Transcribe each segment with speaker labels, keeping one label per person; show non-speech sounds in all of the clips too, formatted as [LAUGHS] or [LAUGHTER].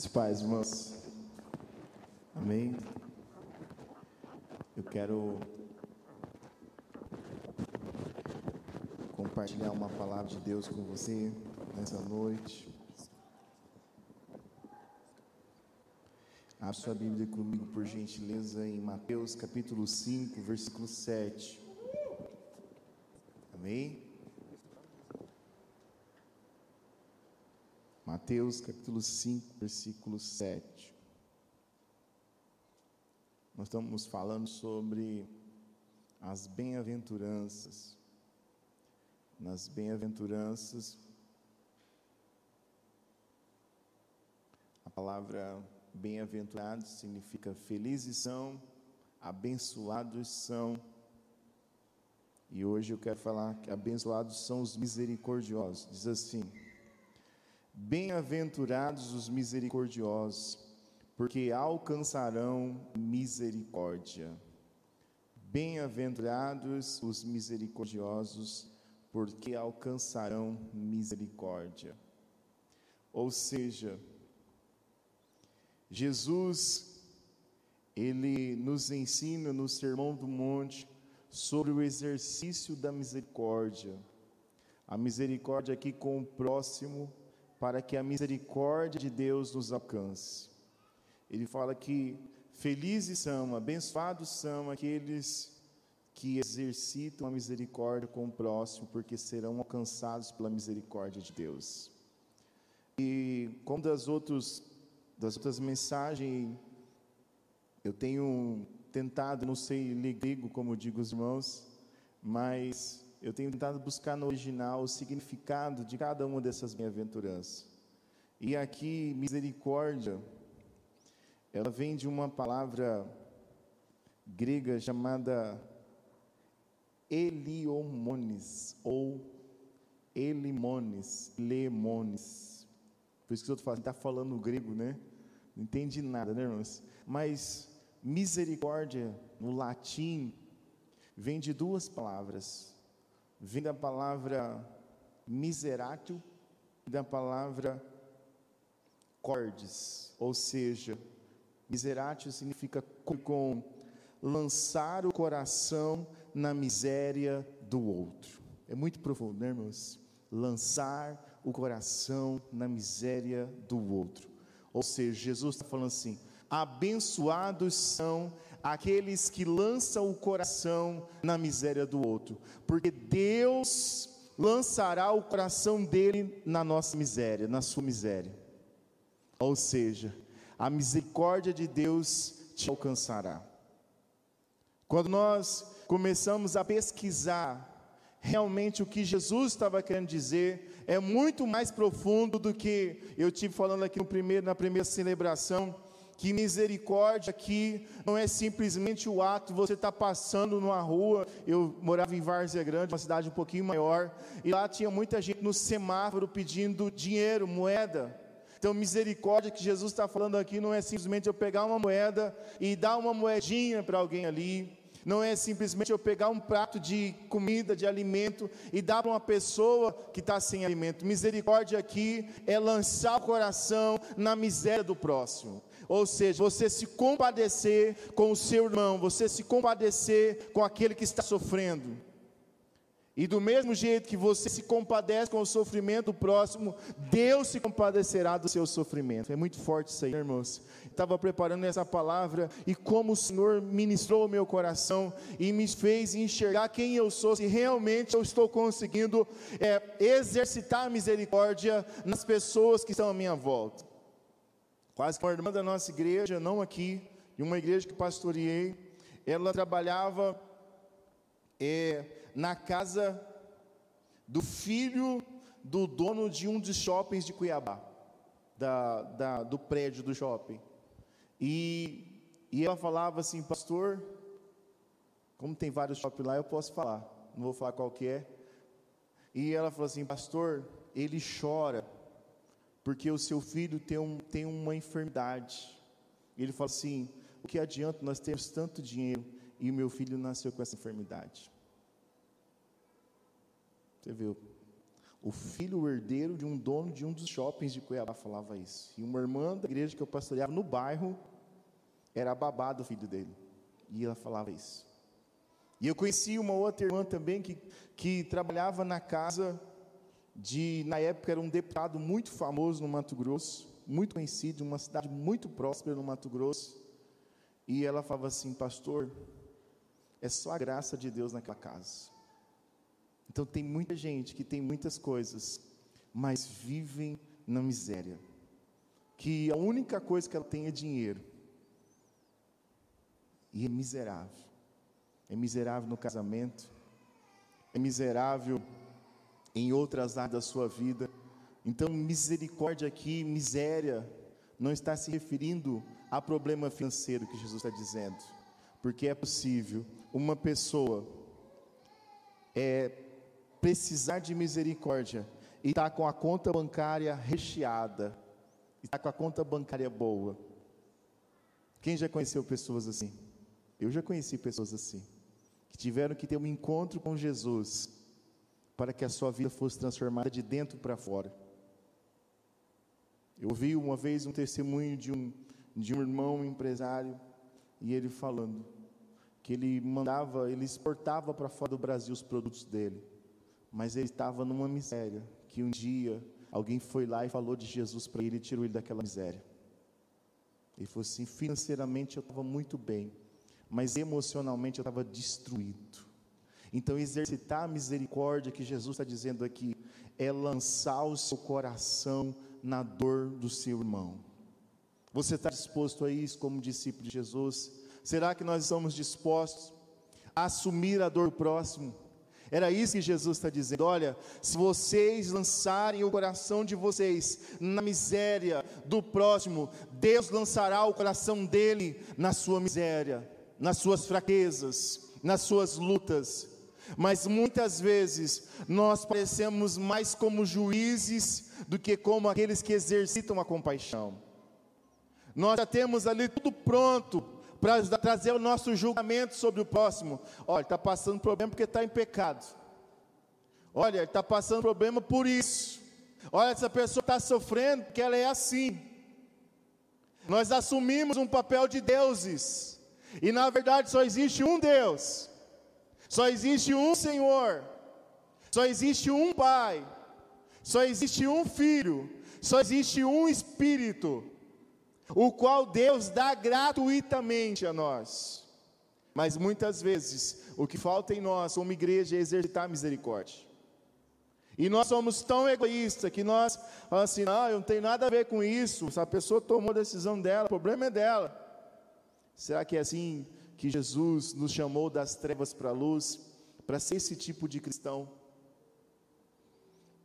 Speaker 1: Os pais, irmãos. Amém. Eu quero compartilhar uma palavra de Deus com você nessa noite. Abra sua Bíblia comigo, por gentileza, em Mateus capítulo 5, versículo 7. Amém? Mateus capítulo 5, versículo 7. Nós estamos falando sobre as bem-aventuranças. Nas bem-aventuranças, a palavra bem-aventurados significa felizes são, abençoados são. E hoje eu quero falar que abençoados são os misericordiosos. Diz assim: Bem-aventurados os misericordiosos, porque alcançarão misericórdia. Bem-aventurados os misericordiosos, porque alcançarão misericórdia. Ou seja, Jesus, ele nos ensina no Sermão do Monte sobre o exercício da misericórdia. A misericórdia aqui com o próximo, para que a misericórdia de Deus nos alcance. Ele fala que felizes são, abençoados são aqueles que exercitam a misericórdia com o próximo, porque serão alcançados pela misericórdia de Deus. E como das, outros, das outras mensagens, eu tenho tentado, não sei ler grego, como digo os irmãos, mas eu tenho tentado buscar no original o significado de cada uma dessas bem-aventuranças. E aqui, misericórdia, ela vem de uma palavra grega chamada eliomones, ou elimones, lemones. Por isso que eu estou falando, está falando grego, né? Não entendi nada, né, irmãos? Mas misericórdia, no latim, vem de duas palavras vem da palavra miseratio e da palavra cordes, ou seja, miseratio significa com lançar o coração na miséria do outro. É muito profundo, né, irmãos? Lançar o coração na miséria do outro. Ou seja, Jesus está falando assim: abençoados são aqueles que lançam o coração na miséria do outro, porque Deus lançará o coração dele na nossa miséria, na sua miséria. Ou seja, a misericórdia de Deus te alcançará. Quando nós começamos a pesquisar realmente o que Jesus estava querendo dizer, é muito mais profundo do que eu tive falando aqui no primeiro, na primeira celebração que misericórdia aqui não é simplesmente o ato, você está passando numa rua, eu morava em Várzea Grande, uma cidade um pouquinho maior, e lá tinha muita gente no semáforo pedindo dinheiro, moeda. Então, misericórdia que Jesus está falando aqui não é simplesmente eu pegar uma moeda e dar uma moedinha para alguém ali, não é simplesmente eu pegar um prato de comida, de alimento e dar para uma pessoa que está sem alimento. Misericórdia aqui é lançar o coração na miséria do próximo. Ou seja, você se compadecer com o seu irmão, você se compadecer com aquele que está sofrendo. E do mesmo jeito que você se compadece com o sofrimento do próximo, Deus se compadecerá do seu sofrimento. É muito forte isso aí, irmãos. Estava preparando essa palavra e como o Senhor ministrou o meu coração e me fez enxergar quem eu sou, se realmente eu estou conseguindo é, exercitar misericórdia nas pessoas que estão à minha volta. Quase uma irmã da nossa igreja, não aqui, de uma igreja que pastoreei, ela trabalhava é, na casa do filho do dono de um dos shoppings de Cuiabá, da, da, do prédio do shopping. E, e ela falava assim, pastor, como tem vários shoppings lá, eu posso falar, não vou falar qual que é. E ela falou assim, pastor, ele chora porque o seu filho tem, um, tem uma enfermidade. Ele fala assim: o que adianta nós termos tanto dinheiro e o meu filho nasceu com essa enfermidade? Você viu? O filho herdeiro de um dono de um dos shoppings de Cuiabá falava isso. E uma irmã da igreja que eu pastoreava no bairro era babá do filho dele. E ela falava isso. E eu conheci uma outra irmã também que, que trabalhava na casa de, na época, era um deputado muito famoso no Mato Grosso, muito conhecido, uma cidade muito próspera no Mato Grosso. E ela falava assim, pastor, é só a graça de Deus naquela casa. Então tem muita gente que tem muitas coisas, mas vivem na miséria. Que a única coisa que ela tem é dinheiro. E é miserável. É miserável no casamento, é miserável em outras áreas da sua vida. Então, misericórdia aqui, miséria, não está se referindo a problema financeiro que Jesus está dizendo, porque é possível uma pessoa é, precisar de misericórdia e estar tá com a conta bancária recheada, está com a conta bancária boa. Quem já conheceu pessoas assim? Eu já conheci pessoas assim, que tiveram que ter um encontro com Jesus para que a sua vida fosse transformada de dentro para fora. Eu ouvi uma vez um testemunho de um, de um irmão empresário, e ele falando que ele mandava, ele exportava para fora do Brasil os produtos dele, mas ele estava numa miséria, que um dia alguém foi lá e falou de Jesus para ele e tirou ele daquela miséria. Ele falou assim: financeiramente eu estava muito bem, mas emocionalmente eu estava destruído. Então, exercitar a misericórdia que Jesus está dizendo aqui é lançar o seu coração na dor do seu irmão. Você está disposto a isso como discípulo de Jesus? Será que nós estamos dispostos a assumir a dor do próximo? Era isso que Jesus está dizendo. Olha, se vocês lançarem o coração de vocês na miséria do próximo, Deus lançará o coração dele na sua miséria, nas suas fraquezas, nas suas lutas. Mas muitas vezes nós parecemos mais como juízes do que como aqueles que exercitam a compaixão. Nós já temos ali tudo pronto para trazer o nosso julgamento sobre o próximo. Olha, está passando problema porque está em pecado. Olha, está passando problema por isso. Olha, essa pessoa está sofrendo porque ela é assim. Nós assumimos um papel de deuses. E na verdade só existe um Deus. Só existe um Senhor. Só existe um Pai. Só existe um Filho. Só existe um Espírito o qual Deus dá gratuitamente a nós. Mas muitas vezes, o que falta em nós, como igreja, é exercitar misericórdia. E nós somos tão egoístas que nós, assim, ah, eu não tenho nada a ver com isso, se a pessoa tomou a decisão dela, o problema é dela. Será que é assim que Jesus nos chamou das trevas para a luz, para ser esse tipo de cristão?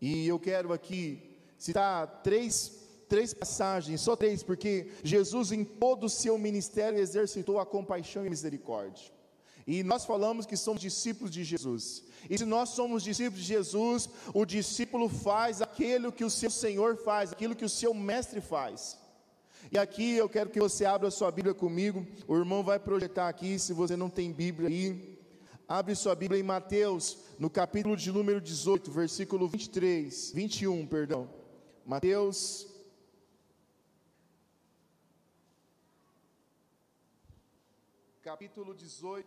Speaker 1: E eu quero aqui citar três três passagens, só três, porque Jesus em todo o seu ministério exercitou a compaixão e misericórdia. E nós falamos que somos discípulos de Jesus. E se nós somos discípulos de Jesus, o discípulo faz aquilo que o seu Senhor faz, aquilo que o seu mestre faz. E aqui eu quero que você abra sua Bíblia comigo. O irmão vai projetar aqui, se você não tem Bíblia aí. Abre sua Bíblia em Mateus, no capítulo de número 18, versículo 23, 21, perdão. Mateus capítulo 18,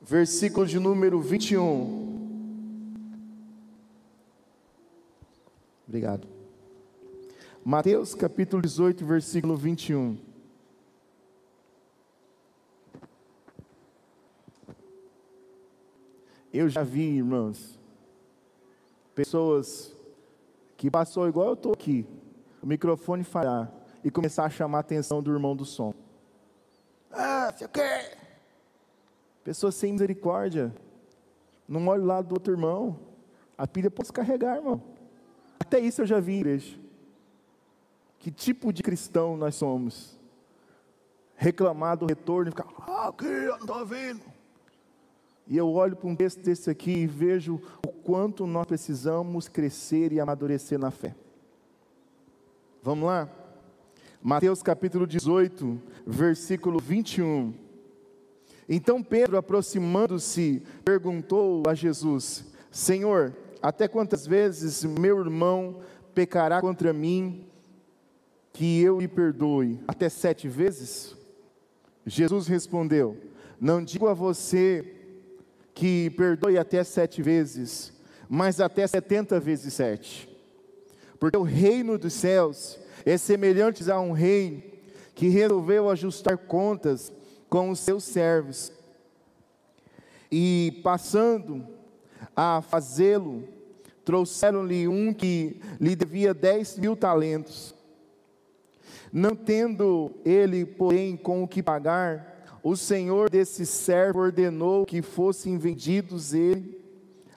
Speaker 1: versículo de número 21. Obrigado. Mateus capítulo 18, versículo 21. Eu já vi, irmãos, pessoas que passou igual eu estou aqui, o microfone falhar e começar a chamar a atenção do irmão do som. Ah, sei o quê. Pessoa sem misericórdia. Não olha o lado do outro irmão. A pilha pode se carregar, irmão. Até isso eu já vi, igreja. Que tipo de cristão nós somos? Reclamar do retorno e ficar, ah, aqui, eu não estou vendo. E eu olho para um texto desse aqui e vejo o quanto nós precisamos crescer e amadurecer na fé. Vamos lá? Mateus capítulo 18, versículo 21. Então Pedro, aproximando-se, perguntou a Jesus: Senhor, até quantas vezes meu irmão pecará contra mim, que eu lhe perdoe? Até sete vezes? Jesus respondeu: Não digo a você que perdoe até sete vezes, mas até setenta vezes sete. Porque o reino dos céus é semelhante a um rei que resolveu ajustar contas com os seus servos. E passando a fazê-lo, trouxeram-lhe um que lhe devia dez mil talentos. Não tendo ele, porém, com o que pagar, o senhor desse servo ordenou que fossem vendidos ele,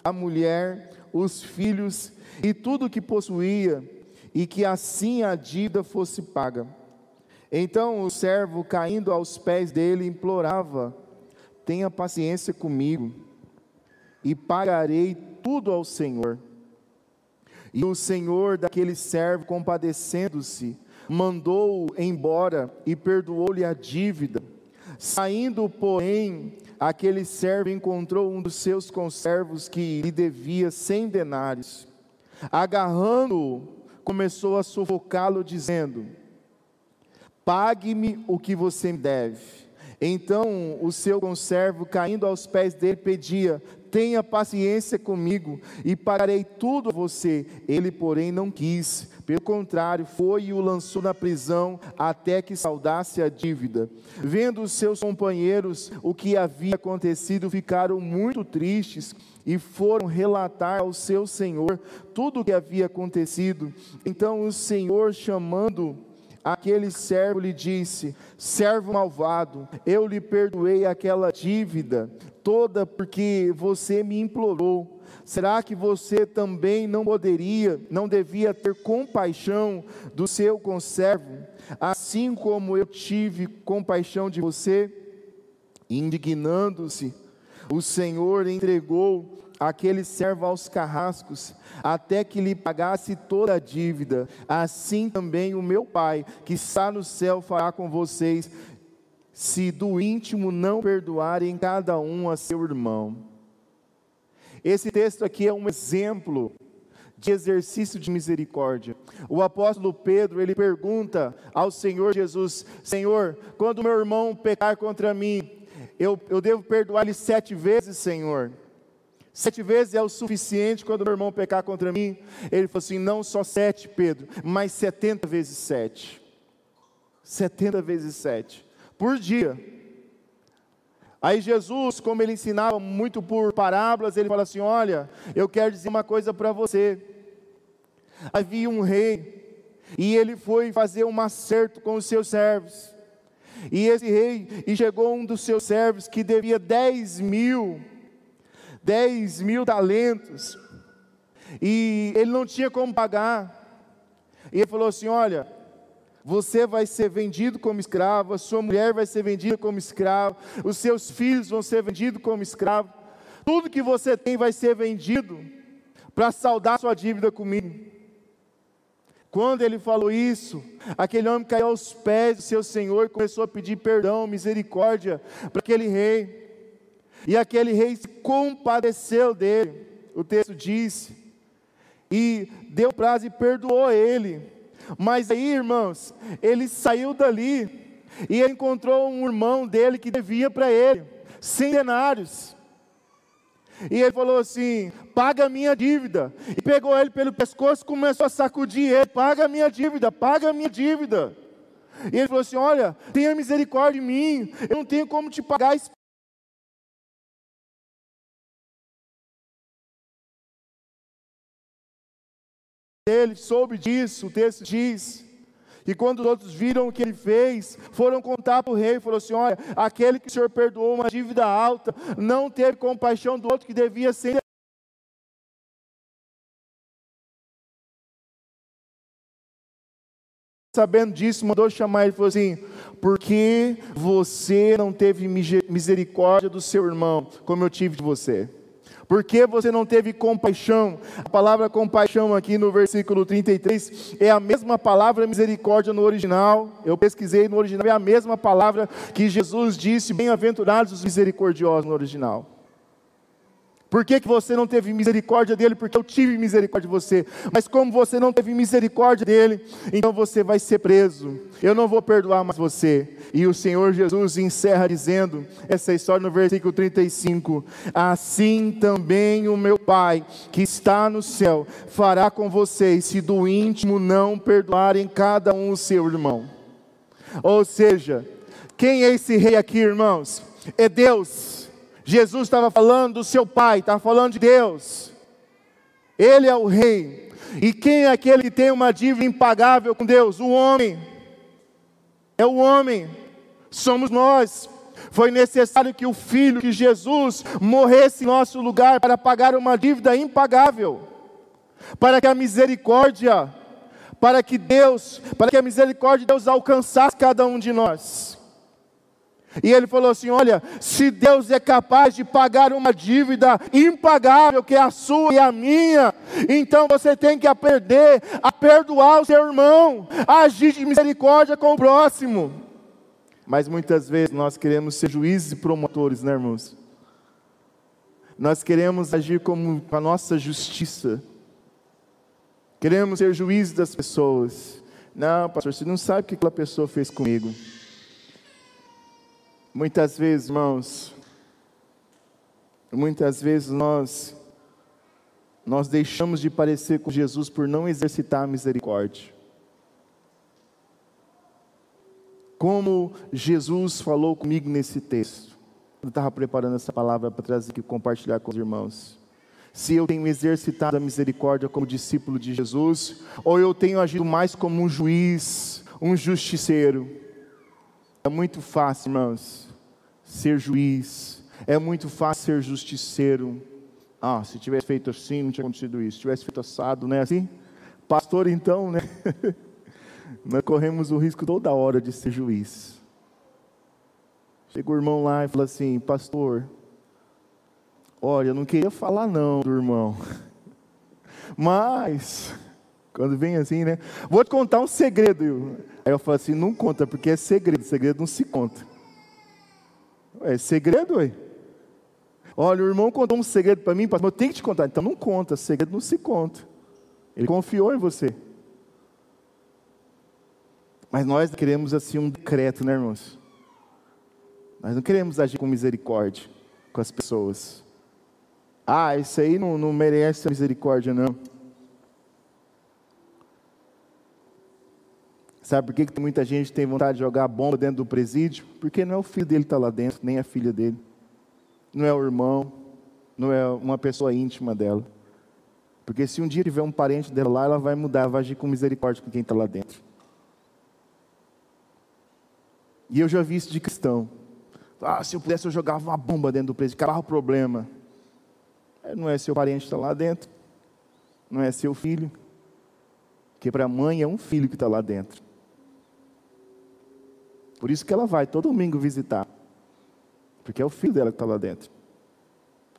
Speaker 1: a mulher, os filhos e tudo o que possuía, e que assim a dívida fosse paga. Então o servo, caindo aos pés dele, implorava: Tenha paciência comigo, e pagarei tudo ao Senhor. E o Senhor daquele servo, compadecendo-se, mandou-o embora e perdoou-lhe a dívida. Saindo, porém, aquele servo encontrou um dos seus conservos que lhe devia cem denários. Agarrando-o, começou a sufocá-lo, dizendo: Pague-me o que você me deve. Então o seu conservo, caindo aos pés dele, pedia: Tenha paciência comigo e pagarei tudo a você. Ele, porém, não quis. Pelo contrário, foi e o lançou na prisão até que saudasse a dívida. Vendo os seus companheiros o que havia acontecido, ficaram muito tristes e foram relatar ao seu senhor tudo o que havia acontecido. Então o senhor, chamando aquele servo lhe disse: Servo malvado, eu lhe perdoei aquela dívida toda porque você me implorou. Será que você também não poderia, não devia ter compaixão do seu conservo, assim como eu tive compaixão de você? Indignando-se, o Senhor entregou aquele servo aos carrascos, até que lhe pagasse toda a dívida. Assim também o meu Pai, que está no céu, fará com vocês, se do íntimo não perdoarem cada um a seu irmão. Esse texto aqui é um exemplo de exercício de misericórdia. O apóstolo Pedro, ele pergunta ao Senhor Jesus: Senhor, quando meu irmão pecar contra mim, eu, eu devo perdoar-lhe sete vezes, Senhor? Sete vezes é o suficiente quando meu irmão pecar contra mim. Ele falou assim: não só sete, Pedro, mas setenta vezes sete. Setenta vezes sete. Por dia. Aí Jesus, como ele ensinava muito por parábolas, ele fala assim: olha, eu quero dizer uma coisa para você. Havia um rei, e ele foi fazer um acerto com os seus servos. E esse rei, e chegou um dos seus servos que devia dez mil 10 mil talentos, e ele não tinha como pagar. E ele falou assim: Olha, você vai ser vendido como escravo, a sua mulher vai ser vendida como escravo, os seus filhos vão ser vendidos como escravo, tudo que você tem vai ser vendido para saldar sua dívida comigo. Quando ele falou isso, aquele homem caiu aos pés do seu senhor e começou a pedir perdão, misericórdia para aquele rei. E aquele rei se compadeceu dele, o texto diz, e deu prazo e perdoou ele. Mas aí, irmãos, ele saiu dali e encontrou um irmão dele que devia para ele centenários. E ele falou assim: paga a minha dívida. E pegou ele pelo pescoço e começou a sacudir ele: paga a minha dívida, paga a minha dívida. E ele falou assim: olha, tenha misericórdia de mim, eu não tenho como te pagar, Ele soube disso, o texto diz. E quando os outros viram o que ele fez, foram contar para o rei, falou assim: olha, aquele que o senhor perdoou uma dívida alta, não teve compaixão do outro que devia ser. Sabendo disso, mandou chamar ele e falou assim: porque você não teve misericórdia do seu irmão, como eu tive de você? Por que você não teve compaixão? A palavra compaixão aqui no versículo 33 é a mesma palavra misericórdia no original. Eu pesquisei no original, é a mesma palavra que Jesus disse: bem-aventurados os misericordiosos no original. Por que, que você não teve misericórdia dele? Porque eu tive misericórdia de você. Mas como você não teve misericórdia dele, então você vai ser preso. Eu não vou perdoar mais você. E o Senhor Jesus encerra dizendo essa história no versículo 35: Assim também o meu Pai, que está no céu, fará com vocês, se do íntimo não perdoarem cada um o seu irmão. Ou seja, quem é esse rei aqui, irmãos? É Deus. Jesus estava falando do seu Pai, estava falando de Deus. Ele é o Rei. E quem é aquele que tem uma dívida impagável com Deus? O homem. É o homem. Somos nós. Foi necessário que o Filho, que Jesus, morresse em nosso lugar para pagar uma dívida impagável. Para que a misericórdia, para que Deus, para que a misericórdia de Deus alcançasse cada um de nós. E ele falou assim: Olha, se Deus é capaz de pagar uma dívida impagável, que é a sua e a minha, então você tem que aprender a perdoar o seu irmão, a agir de misericórdia com o próximo. Mas muitas vezes nós queremos ser juízes e promotores, né, irmãos? Nós queremos agir como a nossa justiça, queremos ser juízes das pessoas. Não, pastor, você não sabe o que aquela pessoa fez comigo. Muitas vezes, irmãos, muitas vezes nós nós deixamos de parecer com Jesus por não exercitar a misericórdia. Como Jesus falou comigo nesse texto. Eu estava preparando essa palavra para trazer aqui compartilhar com os irmãos. Se eu tenho exercitado a misericórdia como discípulo de Jesus, ou eu tenho agido mais como um juiz, um justiceiro. É muito fácil, irmãos, ser juiz. É muito fácil ser justiceiro. Ah, se tivesse feito assim, não tinha acontecido isso. Se tivesse feito assado, né? Assim, pastor, então, né? [LAUGHS] Nós corremos o risco toda hora de ser juiz. Chega o irmão lá e fala assim: Pastor, olha, eu não queria falar não do irmão, [LAUGHS] mas quando vem assim, né? Vou te contar um segredo. Aí eu falo assim: não conta, porque é segredo, segredo não se conta. É segredo, ué. Olha, o irmão contou um segredo para mim, mas eu tenho que te contar. Então não conta, segredo não se conta. Ele confiou em você. Mas nós queremos assim um decreto, né, irmãos? Nós não queremos agir com misericórdia com as pessoas. Ah, isso aí não, não merece misericórdia, não. Sabe por que, que muita gente tem vontade de jogar bomba dentro do presídio? Porque não é o filho dele que está lá dentro, nem a filha dele. Não é o irmão, não é uma pessoa íntima dela. Porque se um dia tiver um parente dela lá, ela vai mudar, vai agir com misericórdia com quem está lá dentro. E eu já vi isso de cristão. Ah, se eu pudesse, eu jogava uma bomba dentro do presídio, acabava o problema. É, não é seu parente que está lá dentro, não é seu filho. Porque para a mãe é um filho que está lá dentro. Por isso que ela vai todo domingo visitar. Porque é o filho dela que está lá dentro.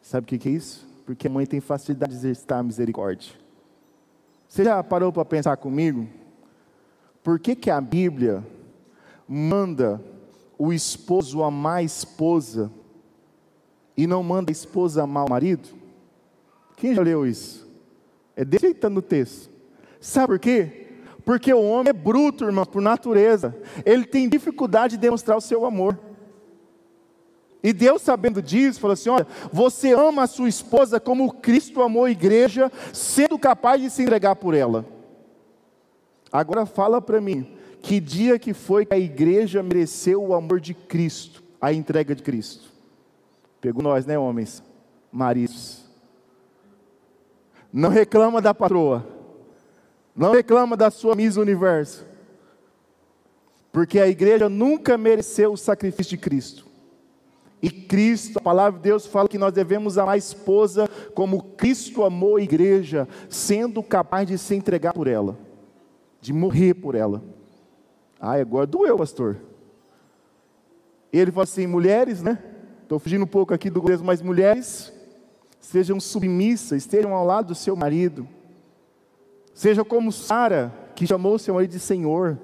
Speaker 1: Sabe o que, que é isso? Porque a mãe tem facilidade de exercitar a misericórdia. Você já parou para pensar comigo? Por que, que a Bíblia manda o esposo amar a esposa e não manda a esposa amar o marido? Quem já leu isso? É desse jeito tá no texto. Sabe por quê? Porque o homem é bruto, irmão, por natureza. Ele tem dificuldade de demonstrar o seu amor. E Deus, sabendo disso, falou assim: Olha, você ama a sua esposa como Cristo amou a igreja, sendo capaz de se entregar por ela. Agora fala para mim, que dia que foi que a igreja mereceu o amor de Cristo, a entrega de Cristo? Pegou nós, né, homens? Maridos. Não reclama da patroa. Não reclama da sua Miss Universo. Porque a igreja nunca mereceu o sacrifício de Cristo. E Cristo, a palavra de Deus fala que nós devemos amar a esposa como Cristo amou a igreja, sendo capaz de se entregar por ela, de morrer por ela. Ah, agora doeu, pastor. Ele fala assim: mulheres, né? Estou fugindo um pouco aqui do mesmo, mas mulheres, sejam submissas, estejam ao lado do seu marido Seja como Sara, que chamou seu marido de Senhor.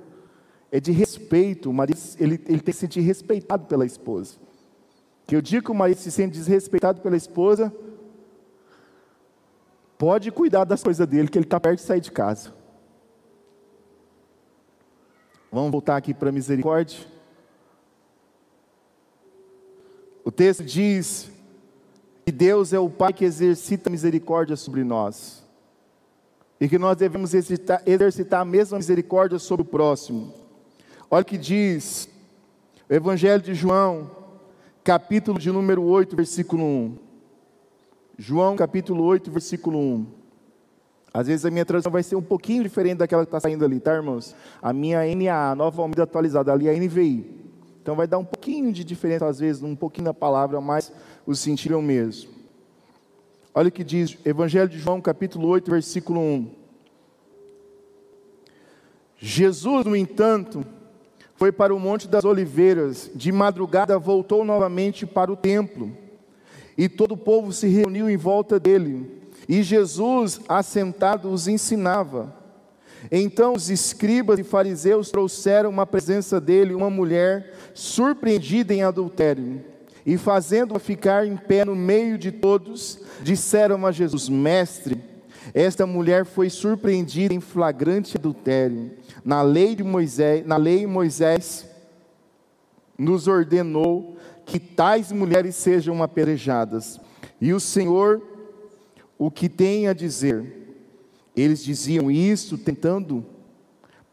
Speaker 1: É de respeito. O marido ele, ele tem que se sentir respeitado pela esposa. Que o dia que o marido se sente desrespeitado pela esposa, Pode cuidar das coisas dele, que ele está perto de sair de casa. Vamos voltar aqui para a misericórdia. O texto diz que Deus é o Pai que exercita misericórdia sobre nós. E que nós devemos exercitar, exercitar a mesma misericórdia sobre o próximo. Olha o que diz o Evangelho de João, capítulo de número 8, versículo 1. João, capítulo 8, versículo 1. Às vezes a minha tradução vai ser um pouquinho diferente daquela que está saindo ali, tá, irmãos? A minha NA, nova Almeida atualizada, ali é a NVI. Então vai dar um pouquinho de diferença, às vezes, um pouquinho da palavra, mas o sentido é o mesmo. Olha o que diz Evangelho de João, capítulo 8, versículo 1. Jesus, no entanto, foi para o Monte das Oliveiras, de madrugada voltou novamente para o templo, e todo o povo se reuniu em volta dele, e Jesus, assentado, os ensinava. Então os escribas e fariseus trouxeram uma presença dele uma mulher surpreendida em adultério. E fazendo-a ficar em pé no meio de todos, disseram a Jesus: Mestre, esta mulher foi surpreendida em flagrante adultério. Na lei de Moisés, na lei Moisés nos ordenou que tais mulheres sejam apedrejadas. E o Senhor o que tem a dizer? Eles diziam isso tentando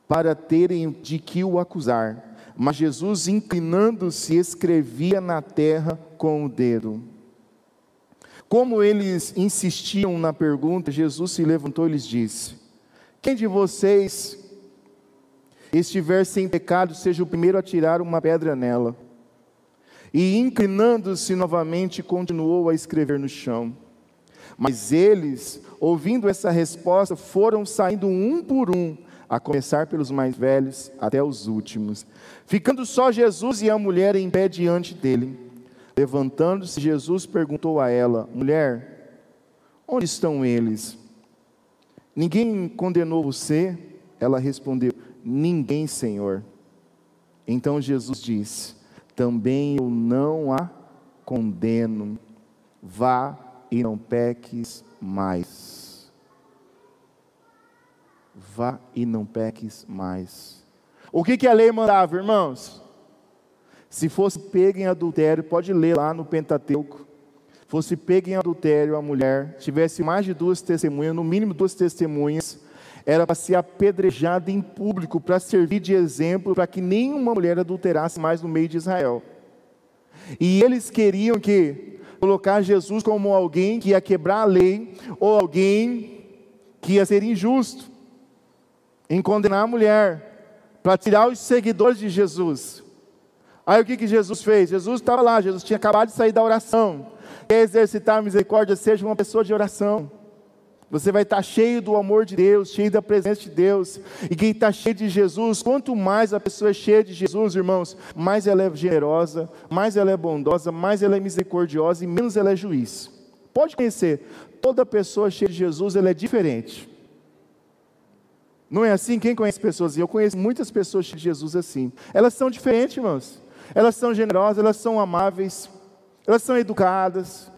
Speaker 1: para terem de que o acusar. Mas Jesus, inclinando-se, escrevia na terra com o dedo. Como eles insistiam na pergunta, Jesus se levantou e lhes disse: Quem de vocês estiver sem pecado, seja o primeiro a tirar uma pedra nela. E inclinando-se novamente, continuou a escrever no chão. Mas eles, ouvindo essa resposta, foram saindo um por um, a começar pelos mais velhos até os últimos, ficando só Jesus e a mulher em pé diante dele. Levantando-se, Jesus perguntou a ela: Mulher, onde estão eles? Ninguém condenou você? Ela respondeu: Ninguém, Senhor. Então Jesus disse: Também eu não a condeno. Vá e não peques mais. Vá e não peques mais. O que, que a lei mandava, irmãos? Se fosse pego em adultério, pode ler lá no Pentateuco. Fosse pego em adultério a mulher, tivesse mais de duas testemunhas, no mínimo duas testemunhas, era para ser apedrejada em público, para servir de exemplo, para que nenhuma mulher adulterasse mais no meio de Israel. E eles queriam que colocar Jesus como alguém que ia quebrar a lei, ou alguém que ia ser injusto, em condenar a mulher, para tirar os seguidores de Jesus. Aí o que, que Jesus fez? Jesus estava lá, Jesus tinha acabado de sair da oração. Quer exercitar a misericórdia, seja uma pessoa de oração. Você vai estar cheio do amor de Deus, cheio da presença de Deus. E quem está cheio de Jesus, quanto mais a pessoa é cheia de Jesus, irmãos, mais ela é generosa, mais ela é bondosa, mais ela é misericordiosa e menos ela é juiz. Pode conhecer, toda pessoa cheia de Jesus, ela é diferente. Não é assim? Quem conhece pessoas? Eu conheço muitas pessoas de Jesus assim. Elas são diferentes, irmãos. Elas são generosas, elas são amáveis, elas são educadas.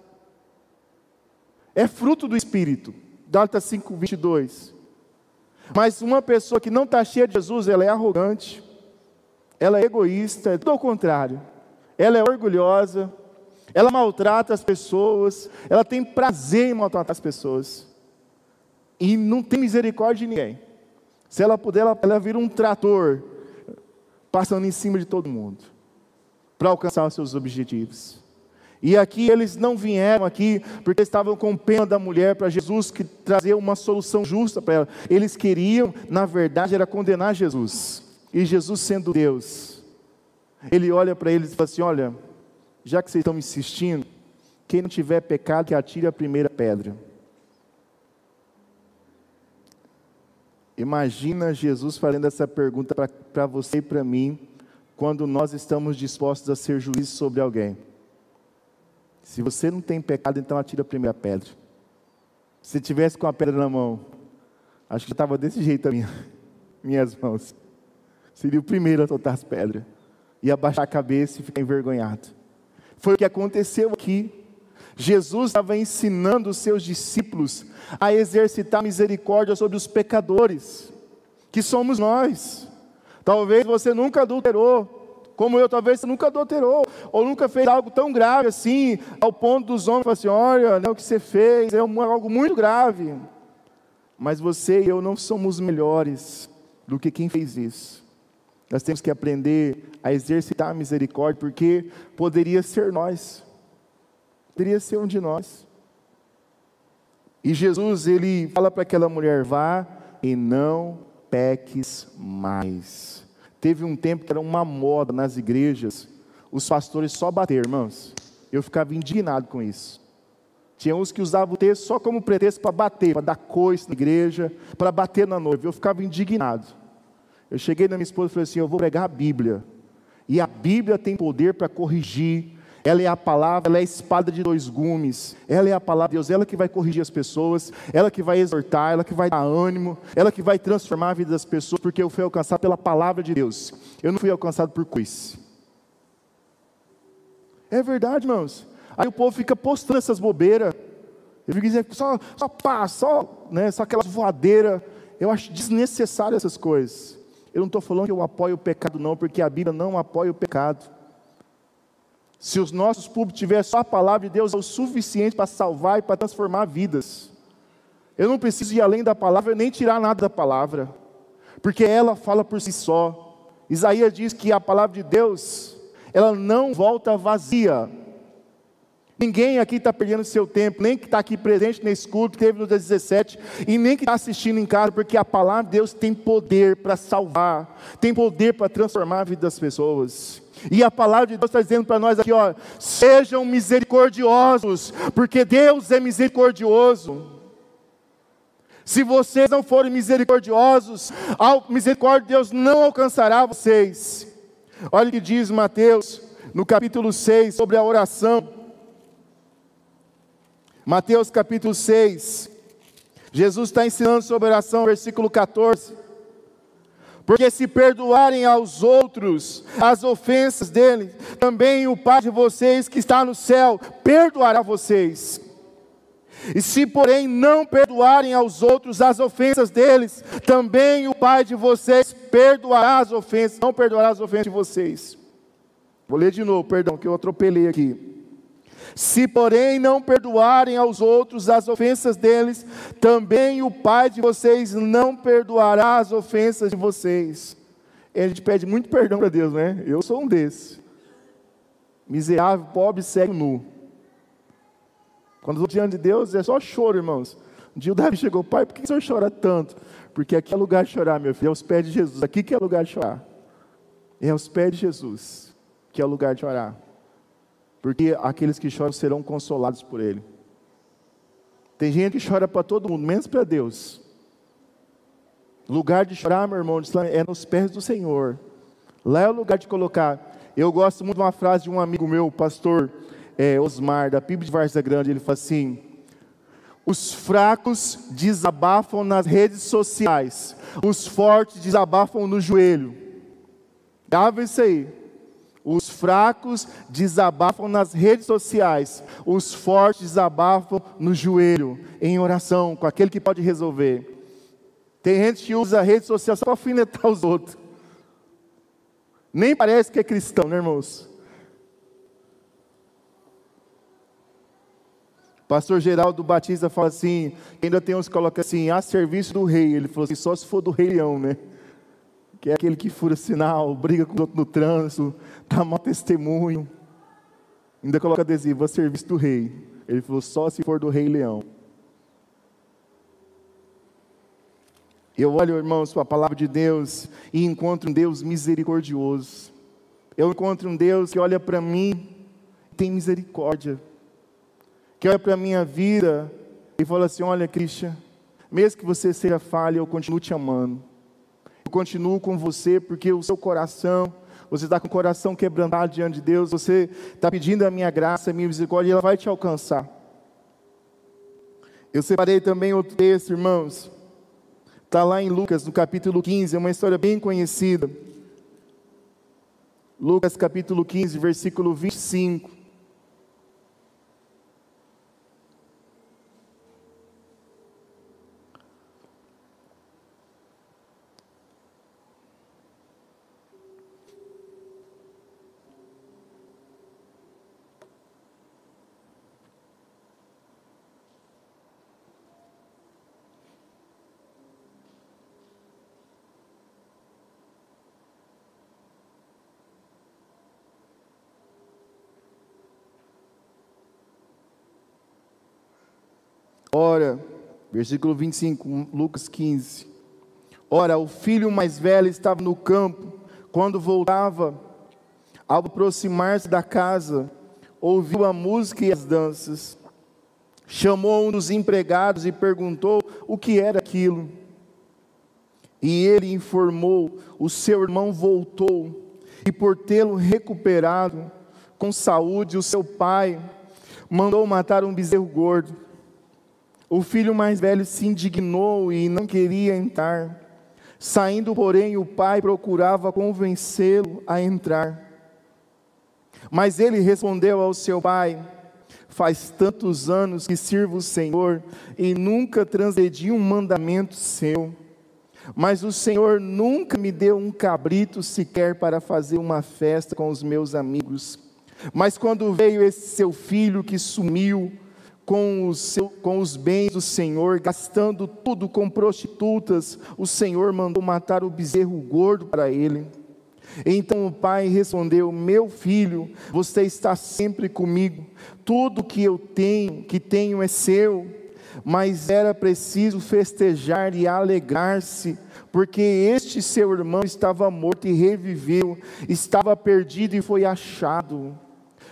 Speaker 1: É fruto do Espírito. Gálatas 5, 22. Mas uma pessoa que não está cheia de Jesus, ela é arrogante, ela é egoísta, é tudo ao contrário. Ela é orgulhosa, ela maltrata as pessoas, ela tem prazer em maltratar as pessoas. E não tem misericórdia de ninguém. Se ela puder, ela, ela vira um trator, passando em cima de todo mundo, para alcançar os seus objetivos. E aqui eles não vieram aqui porque estavam com pena da mulher para Jesus que trazer uma solução justa para ela. Eles queriam, na verdade, era condenar Jesus. E Jesus sendo Deus, ele olha para eles e fala assim: "Olha, já que vocês estão insistindo, quem não tiver pecado que atire a primeira pedra." Imagina Jesus fazendo essa pergunta para você e para mim, quando nós estamos dispostos a ser juízes sobre alguém. Se você não tem pecado, então atira a primeira pedra. Se tivesse com a pedra na mão, acho que estava desse jeito a minha, [LAUGHS] minhas mãos. Seria o primeiro a soltar as pedras. E abaixar a cabeça e ficar envergonhado. Foi o que aconteceu aqui. Jesus estava ensinando os seus discípulos a exercitar misericórdia sobre os pecadores, que somos nós. Talvez você nunca adulterou, como eu, talvez você nunca adulterou, ou nunca fez algo tão grave assim, ao ponto dos homens falarem assim: olha, né, o que você fez é algo muito grave. Mas você e eu não somos melhores do que quem fez isso. Nós temos que aprender a exercitar a misericórdia, porque poderia ser nós, poderia ser um de nós. E Jesus, ele fala para aquela mulher: vá e não peques mais. Teve um tempo que era uma moda nas igrejas, os pastores só bater, irmãos. Eu ficava indignado com isso. Tinha uns que usavam o texto só como pretexto para bater, para dar coice na igreja, para bater na noiva. Eu ficava indignado. Eu cheguei na minha esposa e falei assim: eu vou pregar a Bíblia. E a Bíblia tem poder para corrigir. Ela é a palavra, ela é a espada de dois gumes. Ela é a palavra de Deus, ela que vai corrigir as pessoas, ela que vai exortar, ela que vai dar ânimo, ela que vai transformar a vida das pessoas, porque eu fui alcançado pela palavra de Deus. Eu não fui alcançado por coice. É verdade, irmãos. Aí o povo fica postando essas bobeiras. Eu fico dizendo, só, só pá, só, né, só aquelas voadeiras. Eu acho desnecessário essas coisas. Eu não estou falando que eu apoio o pecado, não, porque a Bíblia não apoia o pecado. Se os nossos públicos tivessem só a palavra de Deus, é o suficiente para salvar e para transformar vidas. Eu não preciso ir além da palavra nem tirar nada da palavra, porque ela fala por si só. Isaías diz que a palavra de Deus, ela não volta vazia, Ninguém aqui está perdendo seu tempo, nem que está aqui presente nesse culto que teve no dia 17, e nem que está assistindo em casa, porque a palavra de Deus tem poder para salvar, tem poder para transformar a vida das pessoas. E a palavra de Deus está dizendo para nós aqui, ó, sejam misericordiosos, porque Deus é misericordioso. Se vocês não forem misericordiosos, a misericórdia de Deus não alcançará vocês. Olha o que diz Mateus, no capítulo 6, sobre a oração. Mateus capítulo 6. Jesus está ensinando sobre oração, versículo 14. Porque se perdoarem aos outros as ofensas deles, também o Pai de vocês que está no céu perdoará vocês. E se, porém, não perdoarem aos outros as ofensas deles, também o Pai de vocês perdoará as ofensas, não perdoará as ofensas de vocês. Vou ler de novo, perdão, que eu atropelei aqui. Se, porém, não perdoarem aos outros as ofensas deles, também o Pai de vocês não perdoará as ofensas de vocês. E a gente pede muito perdão para Deus, né? Eu sou um desses. Miserável, pobre, cego, nu. Quando estou diante de Deus, é só choro, irmãos. Um dia o Davi chegou, pai, por que o senhor chora tanto? Porque aqui é lugar de chorar, meu filho, é aos pés de Jesus. Aqui que é lugar de chorar. É aos pés de Jesus que é o lugar de chorar porque aqueles que choram serão consolados por Ele. Tem gente que chora para todo mundo, menos para Deus. Lugar de chorar, meu irmão, é nos pés do Senhor. Lá é o lugar de colocar. Eu gosto muito de uma frase de um amigo meu, pastor é, Osmar, da PIB de Varsa Grande. Ele fala assim: Os fracos desabafam nas redes sociais, os fortes desabafam no joelho. Grava isso aí. Os fracos desabafam nas redes sociais, os fortes desabafam no joelho, em oração, com aquele que pode resolver. Tem gente que usa a rede social só para alfinetar os outros. Nem parece que é cristão, né, irmãos? Pastor Geraldo Batista fala assim, ainda tem uns que colocam assim, a serviço do rei. Ele falou assim, só se for do rei leão, né? Que é aquele que fura sinal, briga com o outro no trânsito, dá mau testemunho. Ainda coloca adesivo a serviço do rei. Ele falou, só se for do rei leão. Eu olho, irmãos, para a palavra de Deus e encontro um Deus misericordioso. Eu encontro um Deus que olha para mim e tem misericórdia. Que olha para a minha vida e fala assim: Olha, Cristian, mesmo que você seja falha, eu continuo te amando. Eu continuo com você porque o seu coração, você está com o coração quebrantado diante de Deus, você está pedindo a minha graça, a minha misericórdia, e ela vai te alcançar. Eu separei também outro texto, irmãos. Está lá em Lucas, no capítulo 15, é uma história bem conhecida. Lucas capítulo 15, versículo 25. Ora, versículo 25, Lucas 15. Ora, o filho mais velho estava no campo, quando voltava, ao aproximar-se da casa, ouviu a música e as danças. Chamou um dos empregados e perguntou o que era aquilo. E ele informou: o seu irmão voltou, e por tê-lo recuperado com saúde, o seu pai mandou matar um bezerro gordo. O filho mais velho se indignou e não queria entrar. Saindo, porém, o pai procurava convencê-lo a entrar. Mas ele respondeu ao seu pai: Faz tantos anos que sirvo o Senhor e nunca transgredi um mandamento seu. Mas o Senhor nunca me deu um cabrito sequer para fazer uma festa com os meus amigos. Mas quando veio esse seu filho que sumiu com os, seu, com os bens do Senhor, gastando tudo com prostitutas, o Senhor mandou matar o bezerro gordo para ele. Então o pai respondeu: Meu filho, você está sempre comigo. Tudo que eu tenho, que tenho é seu. Mas era preciso festejar e alegrar-se, porque este seu irmão estava morto e reviveu, estava perdido e foi achado.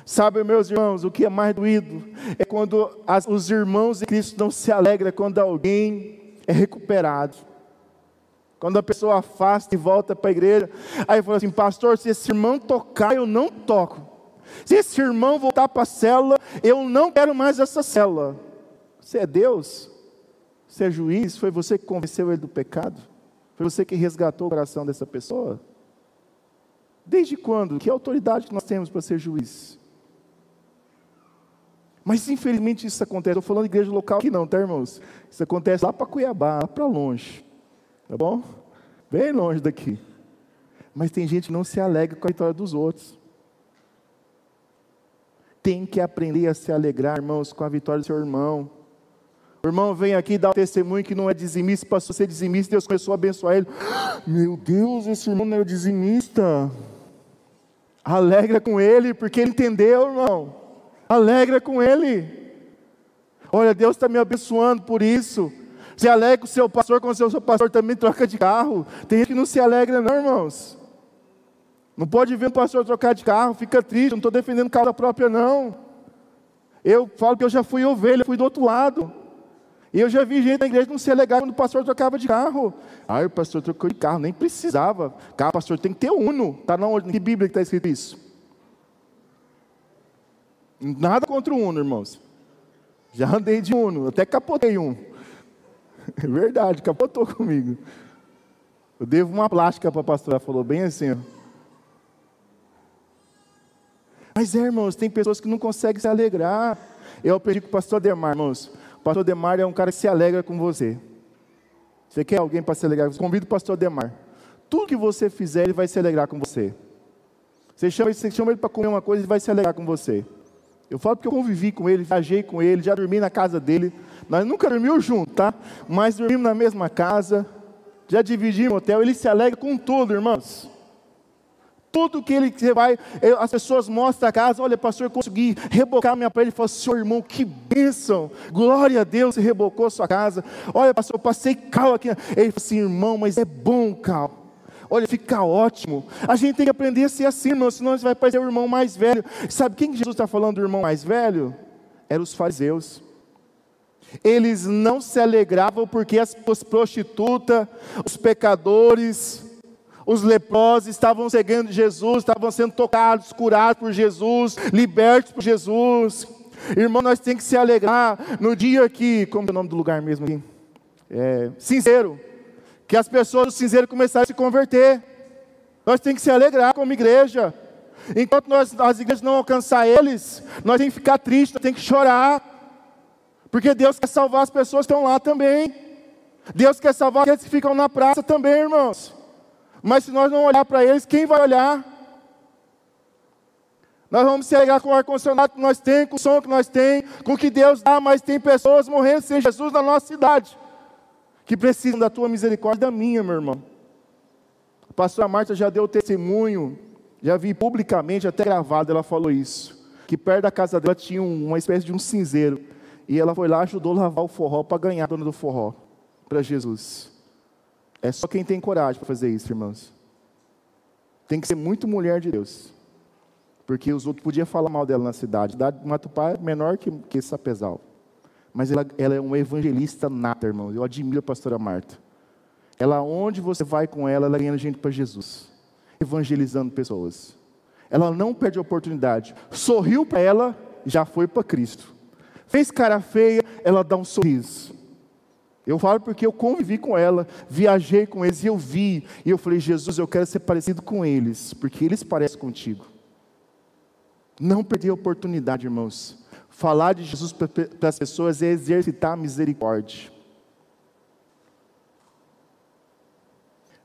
Speaker 1: Sabe, meus irmãos, o que é mais doído é quando as, os irmãos de Cristo não se alegram quando alguém é recuperado. Quando a pessoa afasta e volta para a igreja, aí fala assim: Pastor, se esse irmão tocar, eu não toco. Se esse irmão voltar para a célula, eu não quero mais essa célula. Você é Deus? Você é juiz? Foi você que convenceu ele do pecado? Foi você que resgatou o coração dessa pessoa? Desde quando? Que autoridade nós temos para ser juiz? Mas infelizmente isso acontece. Estou falando de igreja local aqui não, tá, irmãos? Isso acontece lá para Cuiabá, lá para longe. Tá bom? Bem longe daqui. Mas tem gente que não se alegra com a vitória dos outros. Tem que aprender a se alegrar, irmãos, com a vitória do seu irmão. O irmão vem aqui dar o testemunho que não é dizimista, passou a ser dizimista, Deus começou a abençoar ele. [GASPS] Meu Deus, esse irmão não é dizimista. Alegra com ele, porque ele entendeu, irmão. Alegra com ele. Olha, Deus está me abençoando por isso. Se alegra com o seu pastor, quando o seu pastor também troca de carro. Tem gente que não se alegra, não, irmãos. Não pode ver um pastor trocar de carro, fica triste. Não estou defendendo causa própria, não. Eu falo que eu já fui ovelha, fui do outro lado. E eu já vi gente na igreja não se alegrar quando o pastor trocava de carro. Ah, o pastor trocou de carro, nem precisava. Carro, pastor, tem que ter uno. Está na que Bíblia que está escrito isso? Nada contra o Uno, irmãos. Já andei de Uno, até capotei um. [LAUGHS] É verdade, capotou comigo. Eu devo uma plástica para a pastora, falou bem assim. Ó. Mas é, irmãos, tem pessoas que não conseguem se alegrar. Eu aprendi com o pastor Demar, irmãos. O pastor Demar é um cara que se alegra com você. Você quer alguém para se alegrar? Convido o pastor Demar. Tudo que você fizer, ele vai se alegrar com você. Você chama, você chama ele para comer uma coisa, ele vai se alegrar com você. Eu falo porque eu convivi com ele, viajei com ele, já dormi na casa dele. Nós nunca dormimos juntos, tá? Mas dormimos na mesma casa, já dividimos hotel. Ele se alegra com tudo, irmãos. Tudo que ele vai, as pessoas mostram a casa, olha, pastor, eu consegui rebocar minha parede. Ele falou, seu irmão, que bênção, glória a Deus, rebocou sua casa. Olha, pastor, eu passei cal aqui. Ele falou assim, irmão, mas é bom cal. Olha, fica ótimo. A gente tem que aprender a ser assim, irmão, senão você vai parecer o irmão mais velho. Sabe quem Jesus está falando do irmão mais velho? Eram os fariseus. Eles não se alegravam porque as prostitutas, os pecadores, os leprosos estavam seguindo Jesus, estavam sendo tocados, curados por Jesus, libertos por Jesus. Irmão, nós temos que se alegrar no dia que, como é o nome do lugar mesmo aqui? É, sincero que as pessoas do cinzeiro começaram a se converter. Nós temos que se alegrar como igreja. Enquanto nós, as igrejas não alcançar eles, nós temos que ficar tristes, nós temos que chorar. Porque Deus quer salvar as pessoas que estão lá também. Deus quer salvar aqueles que ficam na praça também, irmãos. Mas se nós não olhar para eles, quem vai olhar? Nós vamos se alegrar com o ar-condicionado que nós temos, com o som que nós temos, com o que Deus dá, mas tem pessoas morrendo sem Jesus na nossa cidade que precisam da tua misericórdia e da minha, meu irmão. A pastora Marta já deu testemunho, já vi publicamente, até gravado, ela falou isso. Que perto da casa dela tinha uma espécie de um cinzeiro. E ela foi lá, ajudou a lavar o forró para ganhar a dona do forró para Jesus. É só quem tem coragem para fazer isso, irmãos. Tem que ser muito mulher de Deus. Porque os outros podiam falar mal dela na cidade. Matupá é menor que, que Sapezal. Mas ela, ela é uma evangelista nata, irmão. Eu admiro a pastora Marta. Ela, onde você vai com ela, ela ganha gente para Jesus. Evangelizando pessoas. Ela não perde a oportunidade. Sorriu para ela, já foi para Cristo. Fez cara feia, ela dá um sorriso. Eu falo porque eu convivi com ela, viajei com eles e eu vi. E eu falei, Jesus, eu quero ser parecido com eles, porque eles parecem contigo. Não perder a oportunidade, irmãos. Falar de Jesus para as pessoas é exercitar a misericórdia.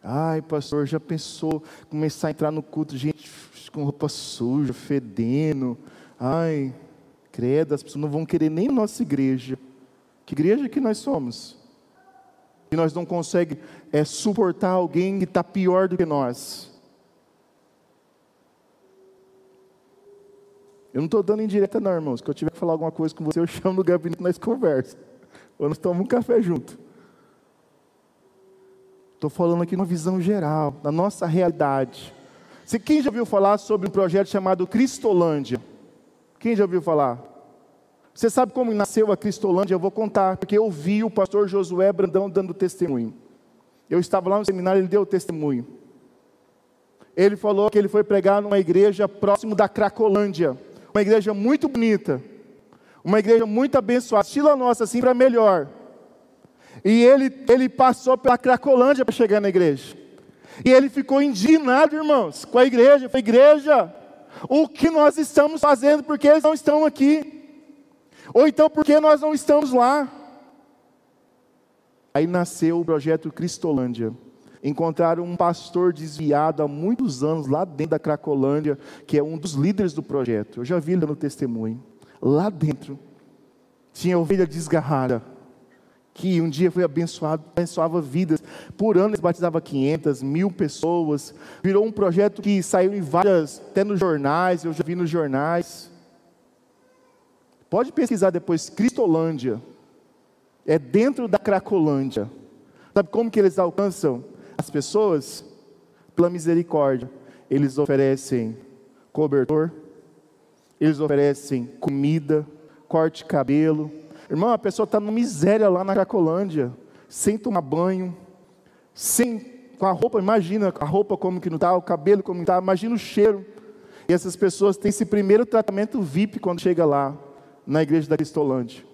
Speaker 1: Ai, pastor, já pensou começar a entrar no culto, gente com roupa suja, fedendo. Ai, credo, as pessoas não vão querer nem nossa igreja. Que igreja que nós somos? Que nós não conseguimos é, suportar alguém que está pior do que nós. Eu não estou dando indireta, não, irmãos. Que eu tiver que falar alguma coisa com você, eu chamo no gabinete e nós conversa. Ou nós tomamos um café junto. Estou falando aqui uma visão geral, da nossa realidade. Se, quem já ouviu falar sobre um projeto chamado Cristolândia? Quem já ouviu falar? Você sabe como nasceu a Cristolândia? Eu vou contar, porque eu vi o pastor Josué Brandão dando testemunho. Eu estava lá no seminário, ele deu testemunho. Ele falou que ele foi pregar numa igreja próximo da Cracolândia uma igreja muito bonita, uma igreja muito abençoada, estilo nossa, assim, para melhor. E ele, ele passou pela Cracolândia para chegar na igreja. E ele ficou indignado, irmãos, com a igreja. Foi igreja, o que nós estamos fazendo, porque eles não estão aqui? Ou então, porque nós não estamos lá? Aí nasceu o projeto Cristolândia encontraram um pastor desviado há muitos anos lá dentro da Cracolândia, que é um dos líderes do projeto. Eu já vi ele no testemunho. Lá dentro tinha ovelha desgarrada, que um dia foi abençoado, abençoava vidas. Por ano eles batizavam 500, mil pessoas. Virou um projeto que saiu em várias, até nos jornais, eu já vi nos jornais. Pode pesquisar depois, Cristolândia. É dentro da Cracolândia. Sabe como que eles alcançam? As pessoas, pela misericórdia, eles oferecem cobertor, eles oferecem comida, corte cabelo. Irmão, a pessoa está numa miséria lá na Cracolândia, sem tomar banho, sem, com a roupa, imagina a roupa como que não está, o cabelo como está, imagina o cheiro. E essas pessoas têm esse primeiro tratamento VIP quando chega lá, na igreja da Cristolândia.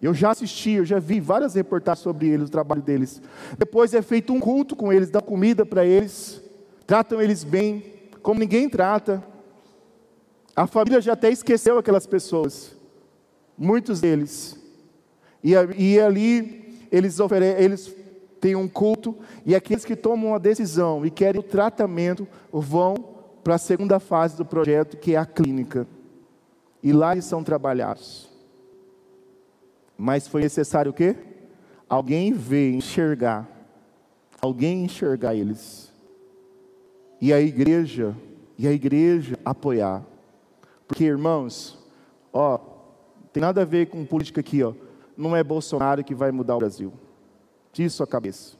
Speaker 1: Eu já assisti, eu já vi várias reportagens sobre eles, o trabalho deles. Depois é feito um culto com eles, dá comida para eles, tratam eles bem, como ninguém trata. A família já até esqueceu aquelas pessoas, muitos deles. E, e ali eles, oferecem, eles têm um culto, e aqueles que tomam uma decisão e querem o tratamento vão para a segunda fase do projeto, que é a clínica. E lá eles são trabalhados. Mas foi necessário o quê? Alguém ver, enxergar. Alguém enxergar eles. E a igreja, e a igreja apoiar. Porque, irmãos, ó, tem nada a ver com política aqui, ó. Não é Bolsonaro que vai mudar o Brasil. Tire sua cabeça.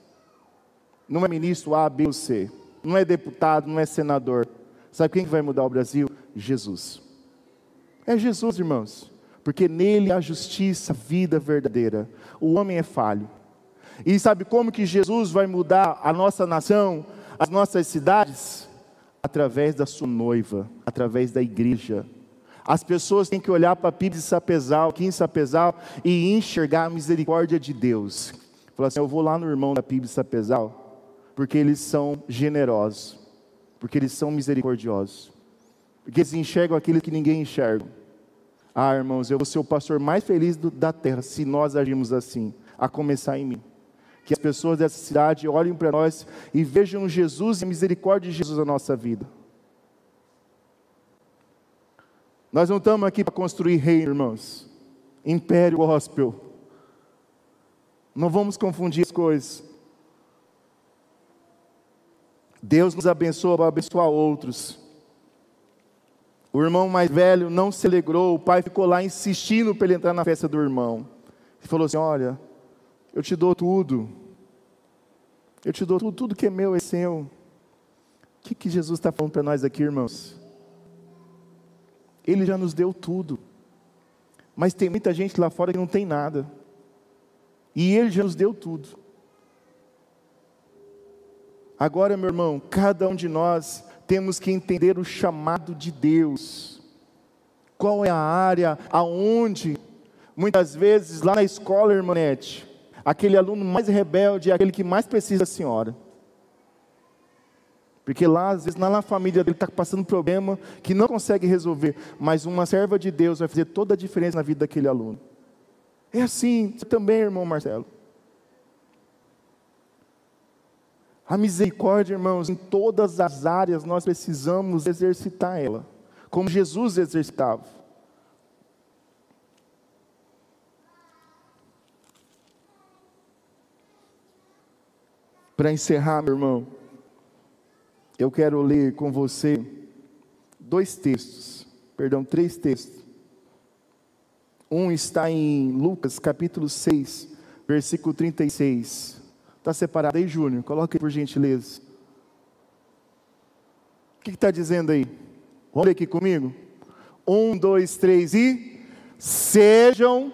Speaker 1: Não é ministro A, B ou C. Não é deputado, não é senador. Sabe quem vai mudar o Brasil? Jesus. É Jesus, irmãos porque nele há justiça, vida verdadeira. O homem é falho. E sabe como que Jesus vai mudar a nossa nação, as nossas cidades? Através da sua noiva, através da igreja. As pessoas têm que olhar para Pibes e Sapezal, aqui em Sapezal, e enxergar a misericórdia de Deus. Falar assim, eu vou lá no irmão da Pibes e Sapezal, porque eles são generosos, porque eles são misericordiosos, porque eles enxergam aquilo que ninguém enxerga. Ah, irmãos, eu vou ser o pastor mais feliz do, da terra se nós agirmos assim, a começar em mim. Que as pessoas dessa cidade olhem para nós e vejam Jesus e a misericórdia de Jesus na nossa vida. Nós não estamos aqui para construir reino, irmãos. Império gospel. Não vamos confundir as coisas. Deus nos abençoa para abençoar outros. O irmão mais velho não se alegrou, o pai ficou lá insistindo para ele entrar na festa do irmão. Ele falou assim: Olha, eu te dou tudo, eu te dou tudo, tudo que é meu é seu. O que, que Jesus está falando para nós aqui, irmãos? Ele já nos deu tudo, mas tem muita gente lá fora que não tem nada, e Ele já nos deu tudo. Agora, meu irmão, cada um de nós temos que entender o chamado de Deus. Qual é a área aonde, muitas vezes, lá na escola, irmãete, aquele aluno mais rebelde é aquele que mais precisa da senhora. Porque lá, às vezes, lá na família dele está passando um problema que não consegue resolver, mas uma serva de Deus vai fazer toda a diferença na vida daquele aluno. É assim, também, irmão Marcelo. A misericórdia, irmãos, em todas as áreas nós precisamos exercitar ela, como Jesus exercitava. Para encerrar, meu irmão, eu quero ler com você dois textos, perdão, três textos. Um está em Lucas capítulo 6, versículo 36. Está separado aí, Júnior? Coloque aí por gentileza. O que está dizendo aí? Vamos ler aqui comigo? Um, dois, três e. Sejam.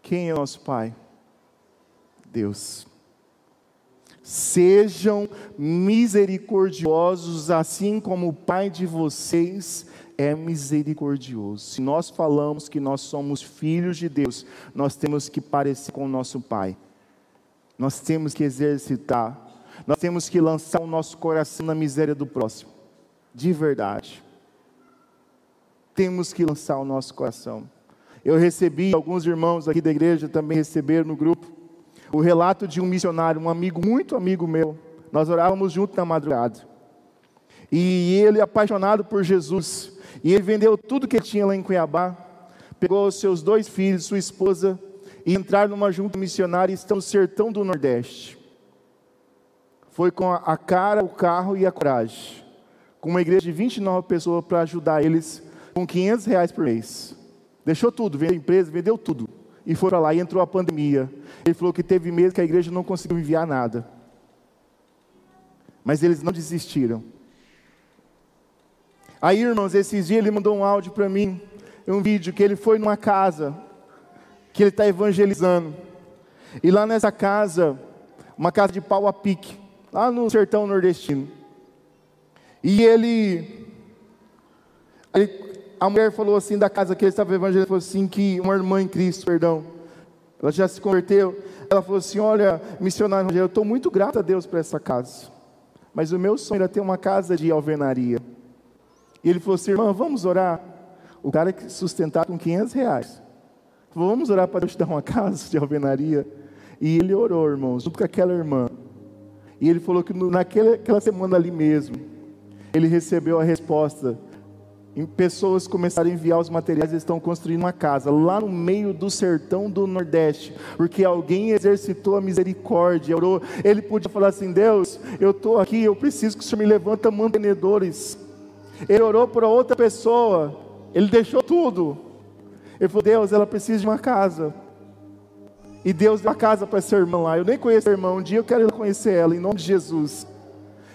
Speaker 1: Quem é nosso Pai? Deus. Sejam misericordiosos, assim como o Pai de vocês é misericordioso. Se nós falamos que nós somos filhos de Deus, nós temos que parecer com o nosso Pai. Nós temos que exercitar, nós temos que lançar o nosso coração na miséria do próximo, de verdade. Temos que lançar o nosso coração. Eu recebi, alguns irmãos aqui da igreja também receberam no grupo, o relato de um missionário, um amigo, muito amigo meu. Nós orávamos junto na madrugada. E ele, apaixonado por Jesus, e ele vendeu tudo que tinha lá em Cuiabá, pegou os seus dois filhos, sua esposa, e entraram numa junta missionária e estão no sertão do Nordeste. Foi com a cara, o carro e a coragem. Com uma igreja de 29 pessoas para ajudar eles com 500 reais por mês. Deixou tudo, vendeu empresa, vendeu tudo. E foi para lá e entrou a pandemia. Ele falou que teve medo que a igreja não conseguiu enviar nada. Mas eles não desistiram. Aí, irmãos, esses dias ele mandou um áudio para mim, um vídeo que ele foi numa casa, que ele está evangelizando. E lá nessa casa, uma casa de pau a pique, lá no sertão nordestino. E ele, ele a mulher falou assim da casa que ele estava evangelizando, falou assim que uma irmã em Cristo, perdão, ela já se converteu. Ela falou assim: Olha, missionário, eu estou muito grata a Deus por essa casa. Mas o meu sonho era ter uma casa de alvenaria. E ele falou assim: irmã, vamos orar. O cara que sustentava com 500 reais. Falou, vamos orar para Deus te dar uma [LAUGHS] casa de alvenaria. E ele orou, irmãos, junto com aquela irmã. E ele falou que naquela semana ali mesmo, ele recebeu a resposta. E pessoas começaram a enviar os materiais e estão construindo uma casa lá no meio do sertão do Nordeste, porque alguém exercitou a misericórdia, orou. Ele podia falar assim: Deus, eu estou aqui, eu preciso que o Senhor me levanta mantenedores ele orou por outra pessoa, ele deixou tudo. Ele falou: Deus, ela precisa de uma casa. E Deus deu uma casa para essa irmã lá. Eu nem conheço a irmã, um dia eu quero conhecer ela, em nome de Jesus.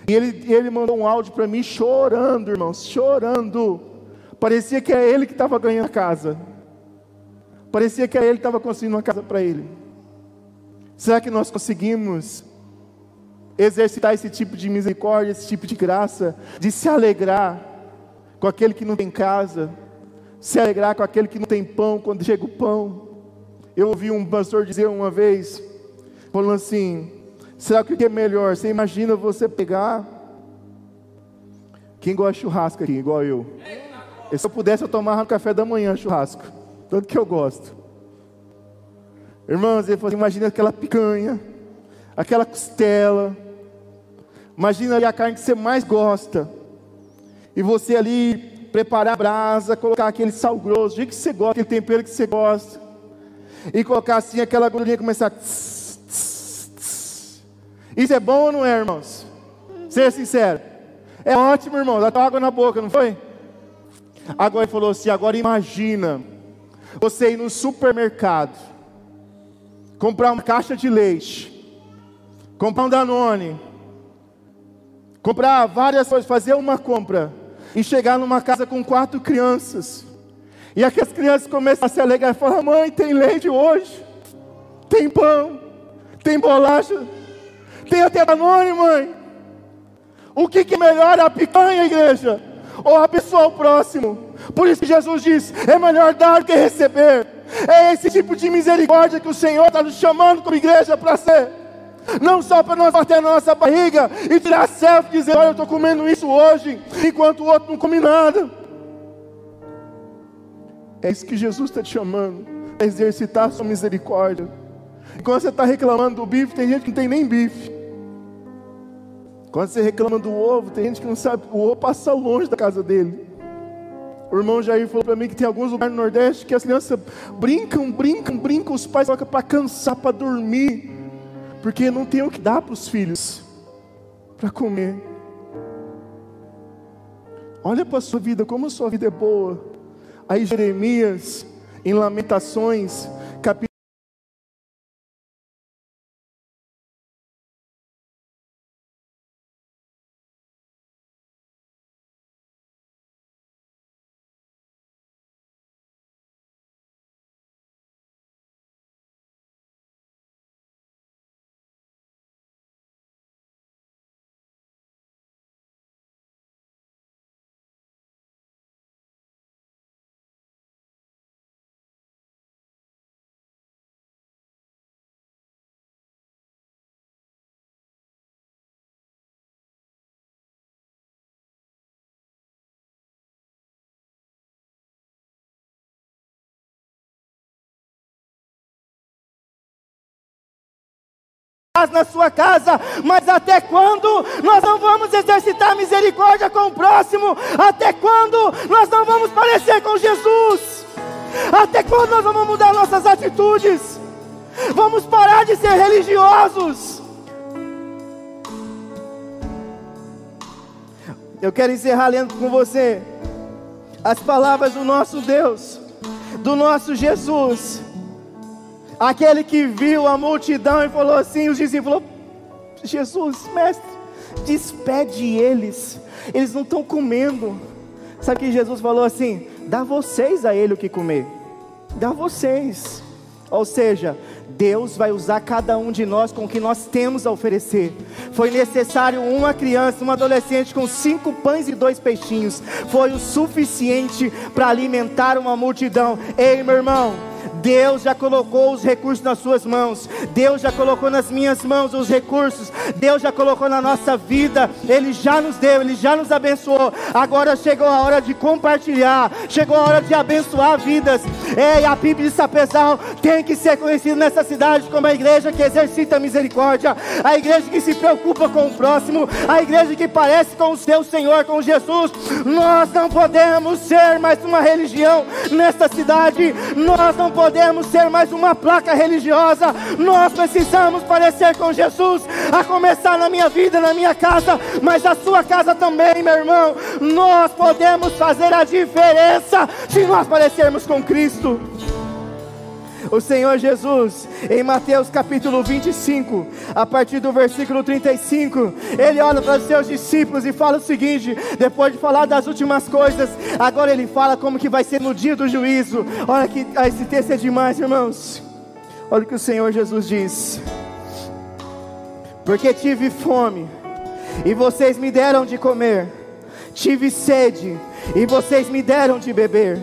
Speaker 1: E ele, ele mandou um áudio para mim chorando, irmãos, chorando. Parecia que era ele que estava ganhando a casa. Parecia que era ele que estava construindo uma casa para ele. Será que nós conseguimos exercitar esse tipo de misericórdia, esse tipo de graça, de se alegrar com aquele que não tem casa, se alegrar com aquele que não tem pão quando chega o pão. Eu ouvi um pastor dizer uma vez, falando assim: será que o que é melhor? Você imagina você pegar. Quem gosta de churrasco aqui, igual eu? E se eu pudesse, eu tomava no café da manhã churrasco. Tanto que eu gosto. Irmãos, ele falou assim, imagina aquela picanha, aquela costela. Imagina ali a carne que você mais gosta e você ali preparar a brasa, colocar aquele sal grosso, do que você gosta, aquele tempero que você gosta, e colocar assim aquela gordurinha começar. Tss, tss, tss. Isso é bom ou não é, irmãos? Seja sincero. É ótimo, irmãos. Dá água na boca, não foi? Agora ele falou assim: agora imagina você ir no supermercado, comprar uma caixa de leite, comprar um Danone, comprar várias coisas, fazer uma compra e chegar numa casa com quatro crianças. E aquelas crianças começam a se alegrar e falar: Mãe, tem leite hoje, tem pão, tem bolacha, tem até Danone, mãe. O que, que melhora a picanha, igreja? Ou a pessoa ao próximo? Por isso que Jesus diz: é melhor dar que receber. É esse tipo de misericórdia que o Senhor está nos chamando como igreja para ser. Não só para nós bater na nossa barriga e tirar selfie dizer, olha, eu estou comendo isso hoje, enquanto o outro não come nada. É isso que Jesus está te chamando, a exercitar a sua misericórdia. E quando você está reclamando do bife, tem gente que não tem nem bife. Quando você reclama do ovo, tem gente que não sabe, o ovo passa longe da casa dele. O irmão Jair falou para mim que tem alguns lugares no Nordeste que as crianças brincam, brincam, brincam, os pais colocam para cansar, para dormir, porque não tem o que dar para os filhos, para comer. Olha para a sua vida, como a sua vida é boa. Aí Jeremias, em Lamentações, capítulo na sua casa, mas até quando nós não vamos exercitar misericórdia com o próximo? Até quando nós não vamos parecer com Jesus? Até quando nós vamos mudar nossas atitudes? Vamos parar de ser religiosos. Eu quero encerrar lendo com você as palavras do nosso Deus, do nosso Jesus Aquele que viu a multidão e falou assim: os discípulos, Jesus, mestre, despede eles, eles não estão comendo. Sabe que Jesus falou assim: dá vocês a ele o que comer, dá vocês. Ou seja, Deus vai usar cada um de nós com o que nós temos a oferecer. Foi necessário uma criança, uma adolescente com cinco pães e dois peixinhos, foi o suficiente para alimentar uma multidão. Ei, meu irmão, Deus já colocou os recursos nas suas mãos, Deus já colocou nas minhas mãos os recursos, Deus já colocou na nossa vida, Ele já nos deu, Ele já nos abençoou. Agora chegou a hora de compartilhar, chegou a hora de abençoar vidas. Ei, a Bíblia de Sapezal tem que ser conhecida nessa cidade como a igreja que exercita a misericórdia, a igreja que se preocupa com o próximo, a igreja que parece com o seu Senhor, com Jesus. Nós não podemos ser mais uma religião nesta cidade, nós não podemos ser mais uma placa religiosa, nós precisamos parecer com Jesus, a começar na minha vida, na minha casa, mas a sua casa também, meu irmão. Nós podemos fazer a diferença se nós parecermos com Cristo. O Senhor Jesus, em Mateus capítulo 25, a partir do versículo 35, ele olha para os seus discípulos e fala o seguinte: depois de falar das últimas coisas, agora ele fala como que vai ser no dia do juízo. Olha que ah, esse texto é demais, irmãos. Olha o que o Senhor Jesus diz: Porque tive fome e vocês me deram de comer, tive sede e vocês me deram de beber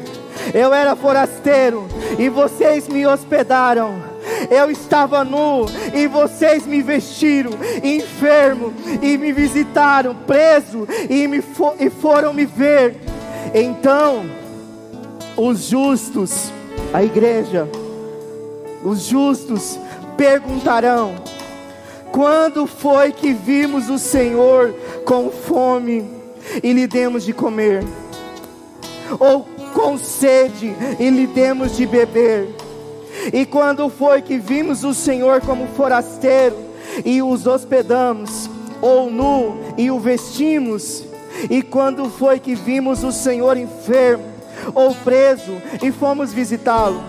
Speaker 1: eu era forasteiro e vocês me hospedaram. Eu estava nu e vocês me vestiram, enfermo e me visitaram, preso e, me fo e foram me ver. Então, os justos, a igreja, os justos perguntarão: quando foi que vimos o Senhor com fome e lhe demos de comer? Ou com sede e lhe demos de beber. E quando foi que vimos o Senhor como forasteiro e os hospedamos, ou nu e o vestimos? E quando foi que vimos o Senhor enfermo ou preso e fomos visitá-lo?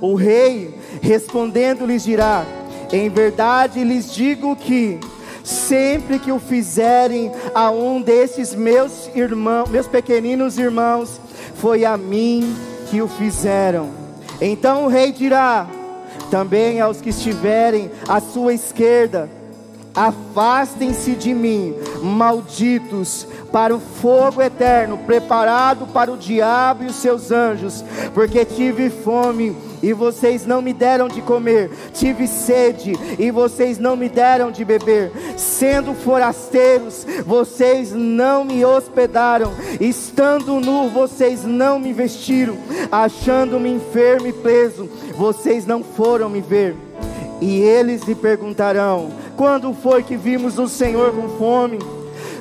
Speaker 1: O rei respondendo lhes dirá: Em verdade lhes digo que sempre que o fizerem a um desses meus irmãos, meus pequeninos irmãos, foi a mim que o fizeram. Então o rei dirá também aos que estiverem à sua esquerda: Afastem-se de mim, malditos, para o fogo eterno, preparado para o diabo e os seus anjos, porque tive fome e vocês não me deram de comer, tive sede e vocês não me deram de beber, sendo forasteiros, vocês não me hospedaram, estando nu, vocês não me vestiram, achando-me enfermo e preso, vocês não foram me ver. E eles lhe perguntarão: quando foi que vimos o Senhor com fome?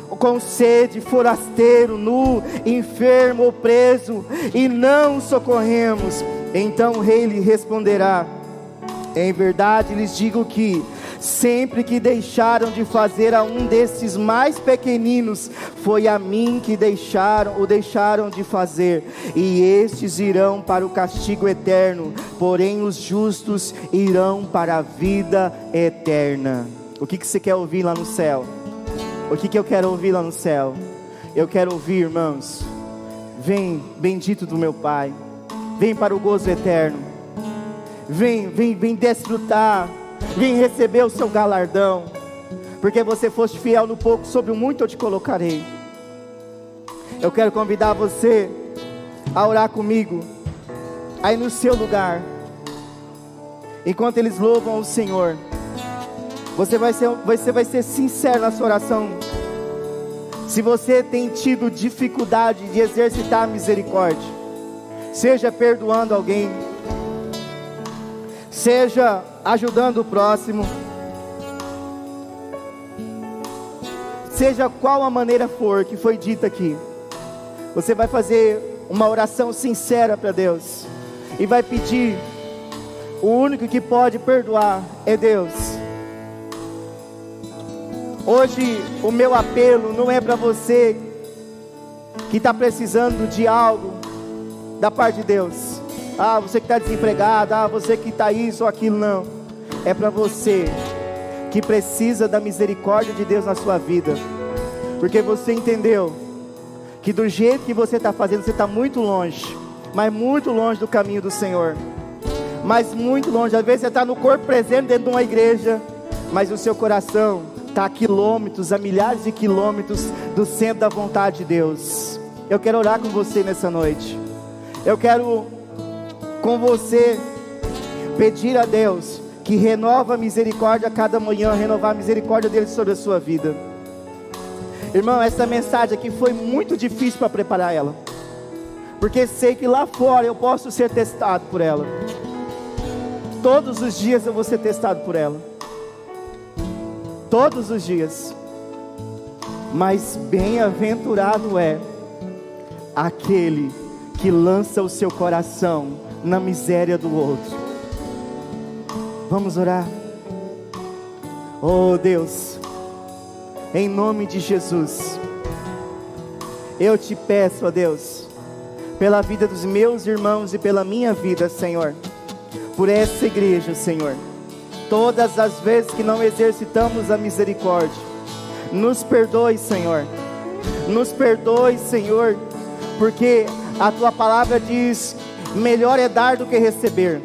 Speaker 1: Com sede, forasteiro, nu, enfermo ou preso, e não socorremos. Então o rei lhe responderá: Em verdade lhes digo que, sempre que deixaram de fazer a um desses mais pequeninos, foi a mim que deixaram ou deixaram de fazer, e estes irão para o castigo eterno, porém os justos irão para a vida eterna. O que, que você quer ouvir lá no céu? O que, que eu quero ouvir lá no céu? Eu quero ouvir, irmãos. Vem, bendito do meu Pai. Vem para o gozo eterno. Vem, vem, vem desfrutar. Vem receber o seu galardão. Porque você foste fiel no pouco, sobre o muito eu te colocarei. Eu quero convidar você a orar comigo. Aí no seu lugar. Enquanto eles louvam o Senhor. Você vai ser, você vai ser sincero na sua oração. Se você tem tido dificuldade de exercitar a misericórdia, seja perdoando alguém, seja ajudando o próximo, seja qual a maneira for que foi dita aqui, você vai fazer uma oração sincera para Deus e vai pedir: o único que pode perdoar é Deus. Hoje o meu apelo não é para você que está precisando de algo da parte de Deus. Ah, você que está desempregado, ah, você que está isso ou aquilo, não. É para você que precisa da misericórdia de Deus na sua vida, porque você entendeu que do jeito que você está fazendo, você está muito longe, mas muito longe do caminho do Senhor, mas muito longe. Às vezes você está no corpo presente dentro de uma igreja, mas o seu coração está a quilômetros, a milhares de quilômetros do centro da vontade de Deus. Eu quero orar com você nessa noite. Eu quero com você pedir a Deus que renova a misericórdia a cada manhã, renovar a misericórdia dele sobre a sua vida. Irmão, essa mensagem aqui foi muito difícil para preparar ela. Porque sei que lá fora eu posso ser testado por ela. Todos os dias eu vou ser testado por ela todos os dias. Mas bem-aventurado é aquele que lança o seu coração na miséria do outro. Vamos orar. Oh Deus, em nome de Jesus, eu te peço, ó Deus, pela vida dos meus irmãos e pela minha vida, Senhor, por essa igreja, Senhor todas as vezes que não exercitamos a misericórdia. Nos perdoe, Senhor. Nos perdoe, Senhor, porque a tua palavra diz: melhor é dar do que receber.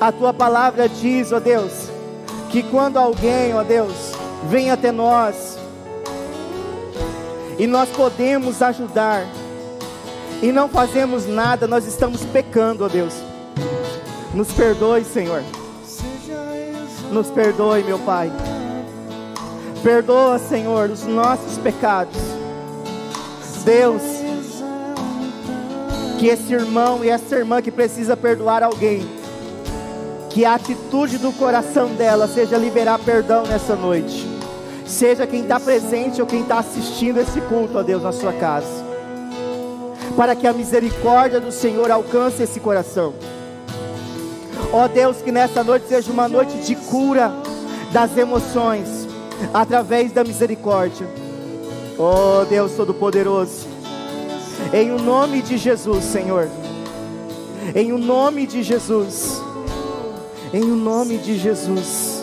Speaker 1: A tua palavra diz, ó Deus, que quando alguém, ó Deus, vem até nós e nós podemos ajudar e não fazemos nada, nós estamos pecando, ó Deus. Nos perdoe, Senhor. Nos perdoe, meu Pai. Perdoa, Senhor, os nossos pecados. Deus, que esse irmão e essa irmã que precisa perdoar alguém, que a atitude do coração dela seja liberar perdão nessa noite. Seja quem está presente ou quem está assistindo esse culto, a Deus, na sua casa. Para que a misericórdia do Senhor alcance esse coração. Ó Deus, que nessa noite seja uma noite de cura das emoções, através da misericórdia. Ó Deus Todo-Poderoso, em o nome de Jesus, Senhor, em o nome de Jesus, em o nome de Jesus.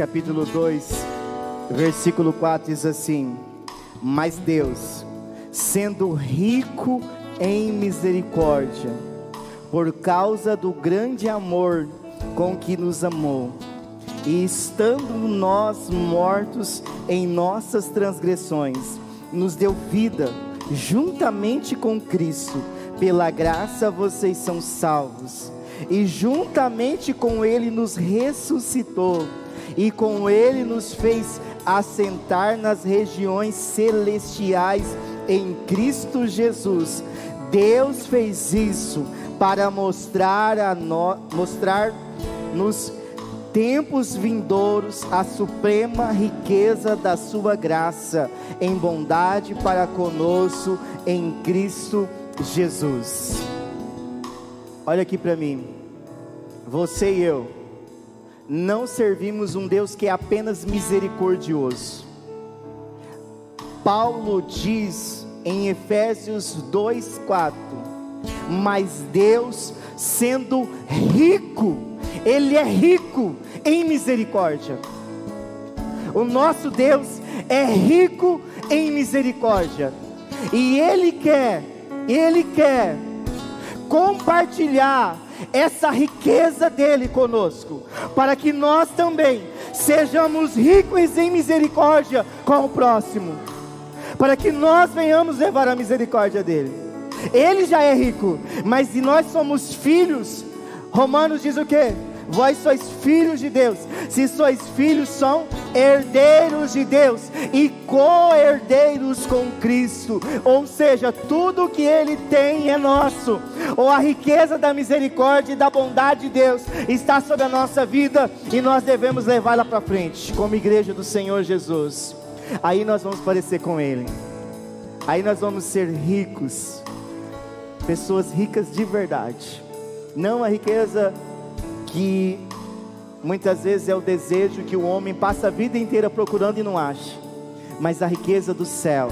Speaker 1: Capítulo 2, versículo 4 diz assim: Mas Deus, sendo rico em misericórdia, por causa do grande amor com que nos amou, e estando nós mortos em nossas transgressões, nos deu vida juntamente com Cristo. Pela graça vocês são salvos e juntamente com Ele nos ressuscitou, e com Ele nos fez assentar nas regiões celestiais em Cristo Jesus. Deus fez isso para mostrar a no, mostrar nos tempos vindouros a suprema riqueza da sua graça em bondade para conosco em Cristo Jesus. Olha aqui para mim. Você e eu não servimos um Deus que é apenas misericordioso. Paulo diz em Efésios 2:4, mas Deus sendo rico, ele é rico em misericórdia. O nosso Deus é rico em misericórdia. E ele quer, ele quer compartilhar essa riqueza dele conosco, para que nós também sejamos ricos em misericórdia com o próximo, para que nós venhamos levar a misericórdia dele. Ele já é rico, mas nós somos filhos, Romanos diz o que? Vós sois filhos de Deus. Se sois filhos, são herdeiros de Deus e co-herdeiros com Cristo. Ou seja, tudo que Ele tem é nosso. Ou a riqueza da misericórdia e da bondade de Deus está sobre a nossa vida e nós devemos levá-la para frente, como igreja do Senhor Jesus. Aí nós vamos parecer com Ele. Aí nós vamos ser ricos, pessoas ricas de verdade. Não a riqueza que muitas vezes é o desejo que o homem passa a vida inteira procurando e não acha, mas a riqueza do céu.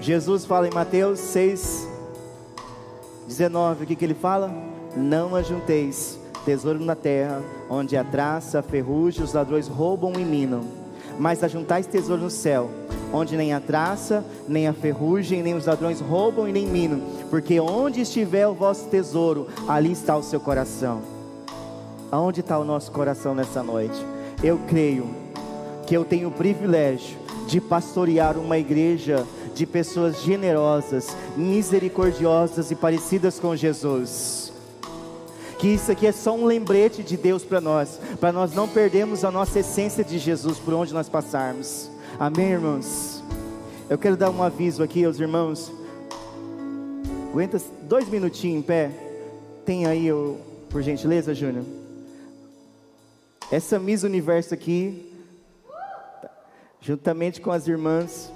Speaker 1: Jesus fala em Mateus 6, 19, o que, que ele fala? Não ajunteis tesouro na terra, onde a traça, a ferrugem, os ladrões roubam e minam, mas ajuntais tesouro no céu, onde nem a traça, nem a ferrugem, nem os ladrões roubam e nem minam, porque onde estiver o vosso tesouro, ali está o seu coração. Aonde está o nosso coração nessa noite? Eu creio que eu tenho o privilégio de pastorear uma igreja de pessoas generosas, misericordiosas e parecidas com Jesus. Que isso aqui é só um lembrete de Deus para nós, para nós não perdermos a nossa essência de Jesus por onde nós passarmos. Amém, irmãos? Eu quero dar um aviso aqui aos irmãos. Aguenta dois minutinhos em pé. Tem aí, eu, por gentileza, Júnior. Essa Miss Universo aqui, juntamente com as irmãs,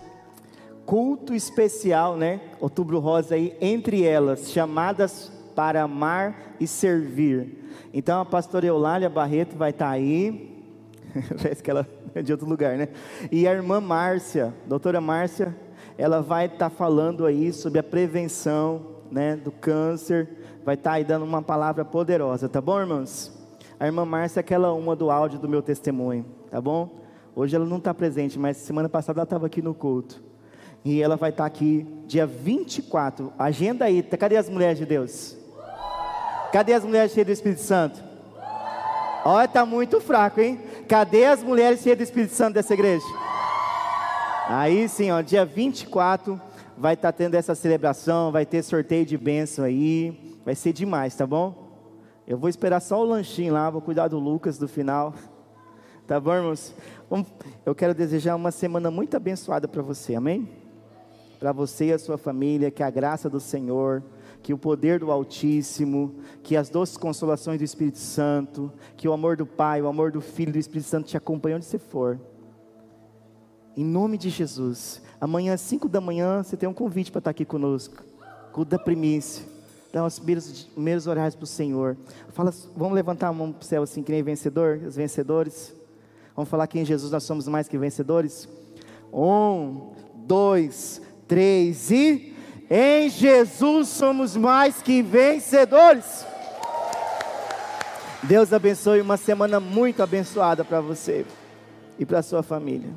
Speaker 1: culto especial, né? Outubro Rosa aí, entre elas, chamadas para amar e servir. Então a pastora Eulália Barreto vai estar tá aí. [LAUGHS] Parece que ela [LAUGHS] de outro lugar, né? E a irmã Márcia, doutora Márcia, ela vai estar tá falando aí sobre a prevenção, né, do câncer. Vai estar tá aí dando uma palavra poderosa, tá bom, irmãos? A irmã Márcia é aquela uma do áudio do meu testemunho, tá bom? Hoje ela não está presente, mas semana passada ela estava aqui no culto. E ela vai estar aqui dia 24. Agenda aí. Cadê as mulheres de Deus? Cadê as mulheres cheias do Espírito Santo? Olha, está muito fraco, hein? Cadê as mulheres cheias do Espírito Santo dessa igreja? Aí sim, ó, dia 24 vai estar tá tendo essa celebração, vai ter sorteio de bênção aí. Vai ser demais, tá bom? Eu vou esperar só o lanchinho lá, vou cuidar do Lucas do final. [LAUGHS] Tá bom, irmãos? Eu quero desejar uma semana muito abençoada para você, amém? para você e a sua família, que a graça do Senhor, que o poder do Altíssimo, que as doces consolações do Espírito Santo, que o amor do Pai, o amor do Filho e do Espírito Santo te acompanhe onde você for. Em nome de Jesus. Amanhã às 5 da manhã você tem um convite para estar aqui conosco. Culto da primícia. Dá os primeiros, primeiros horários para o Senhor. Fala, vamos levantar a mão para o céu assim, que nem vencedor, os vencedores. Vamos falar que em Jesus nós somos mais que vencedores. Um, dois, três e em Jesus somos mais que vencedores. Deus abençoe uma semana muito abençoada para você e para sua família.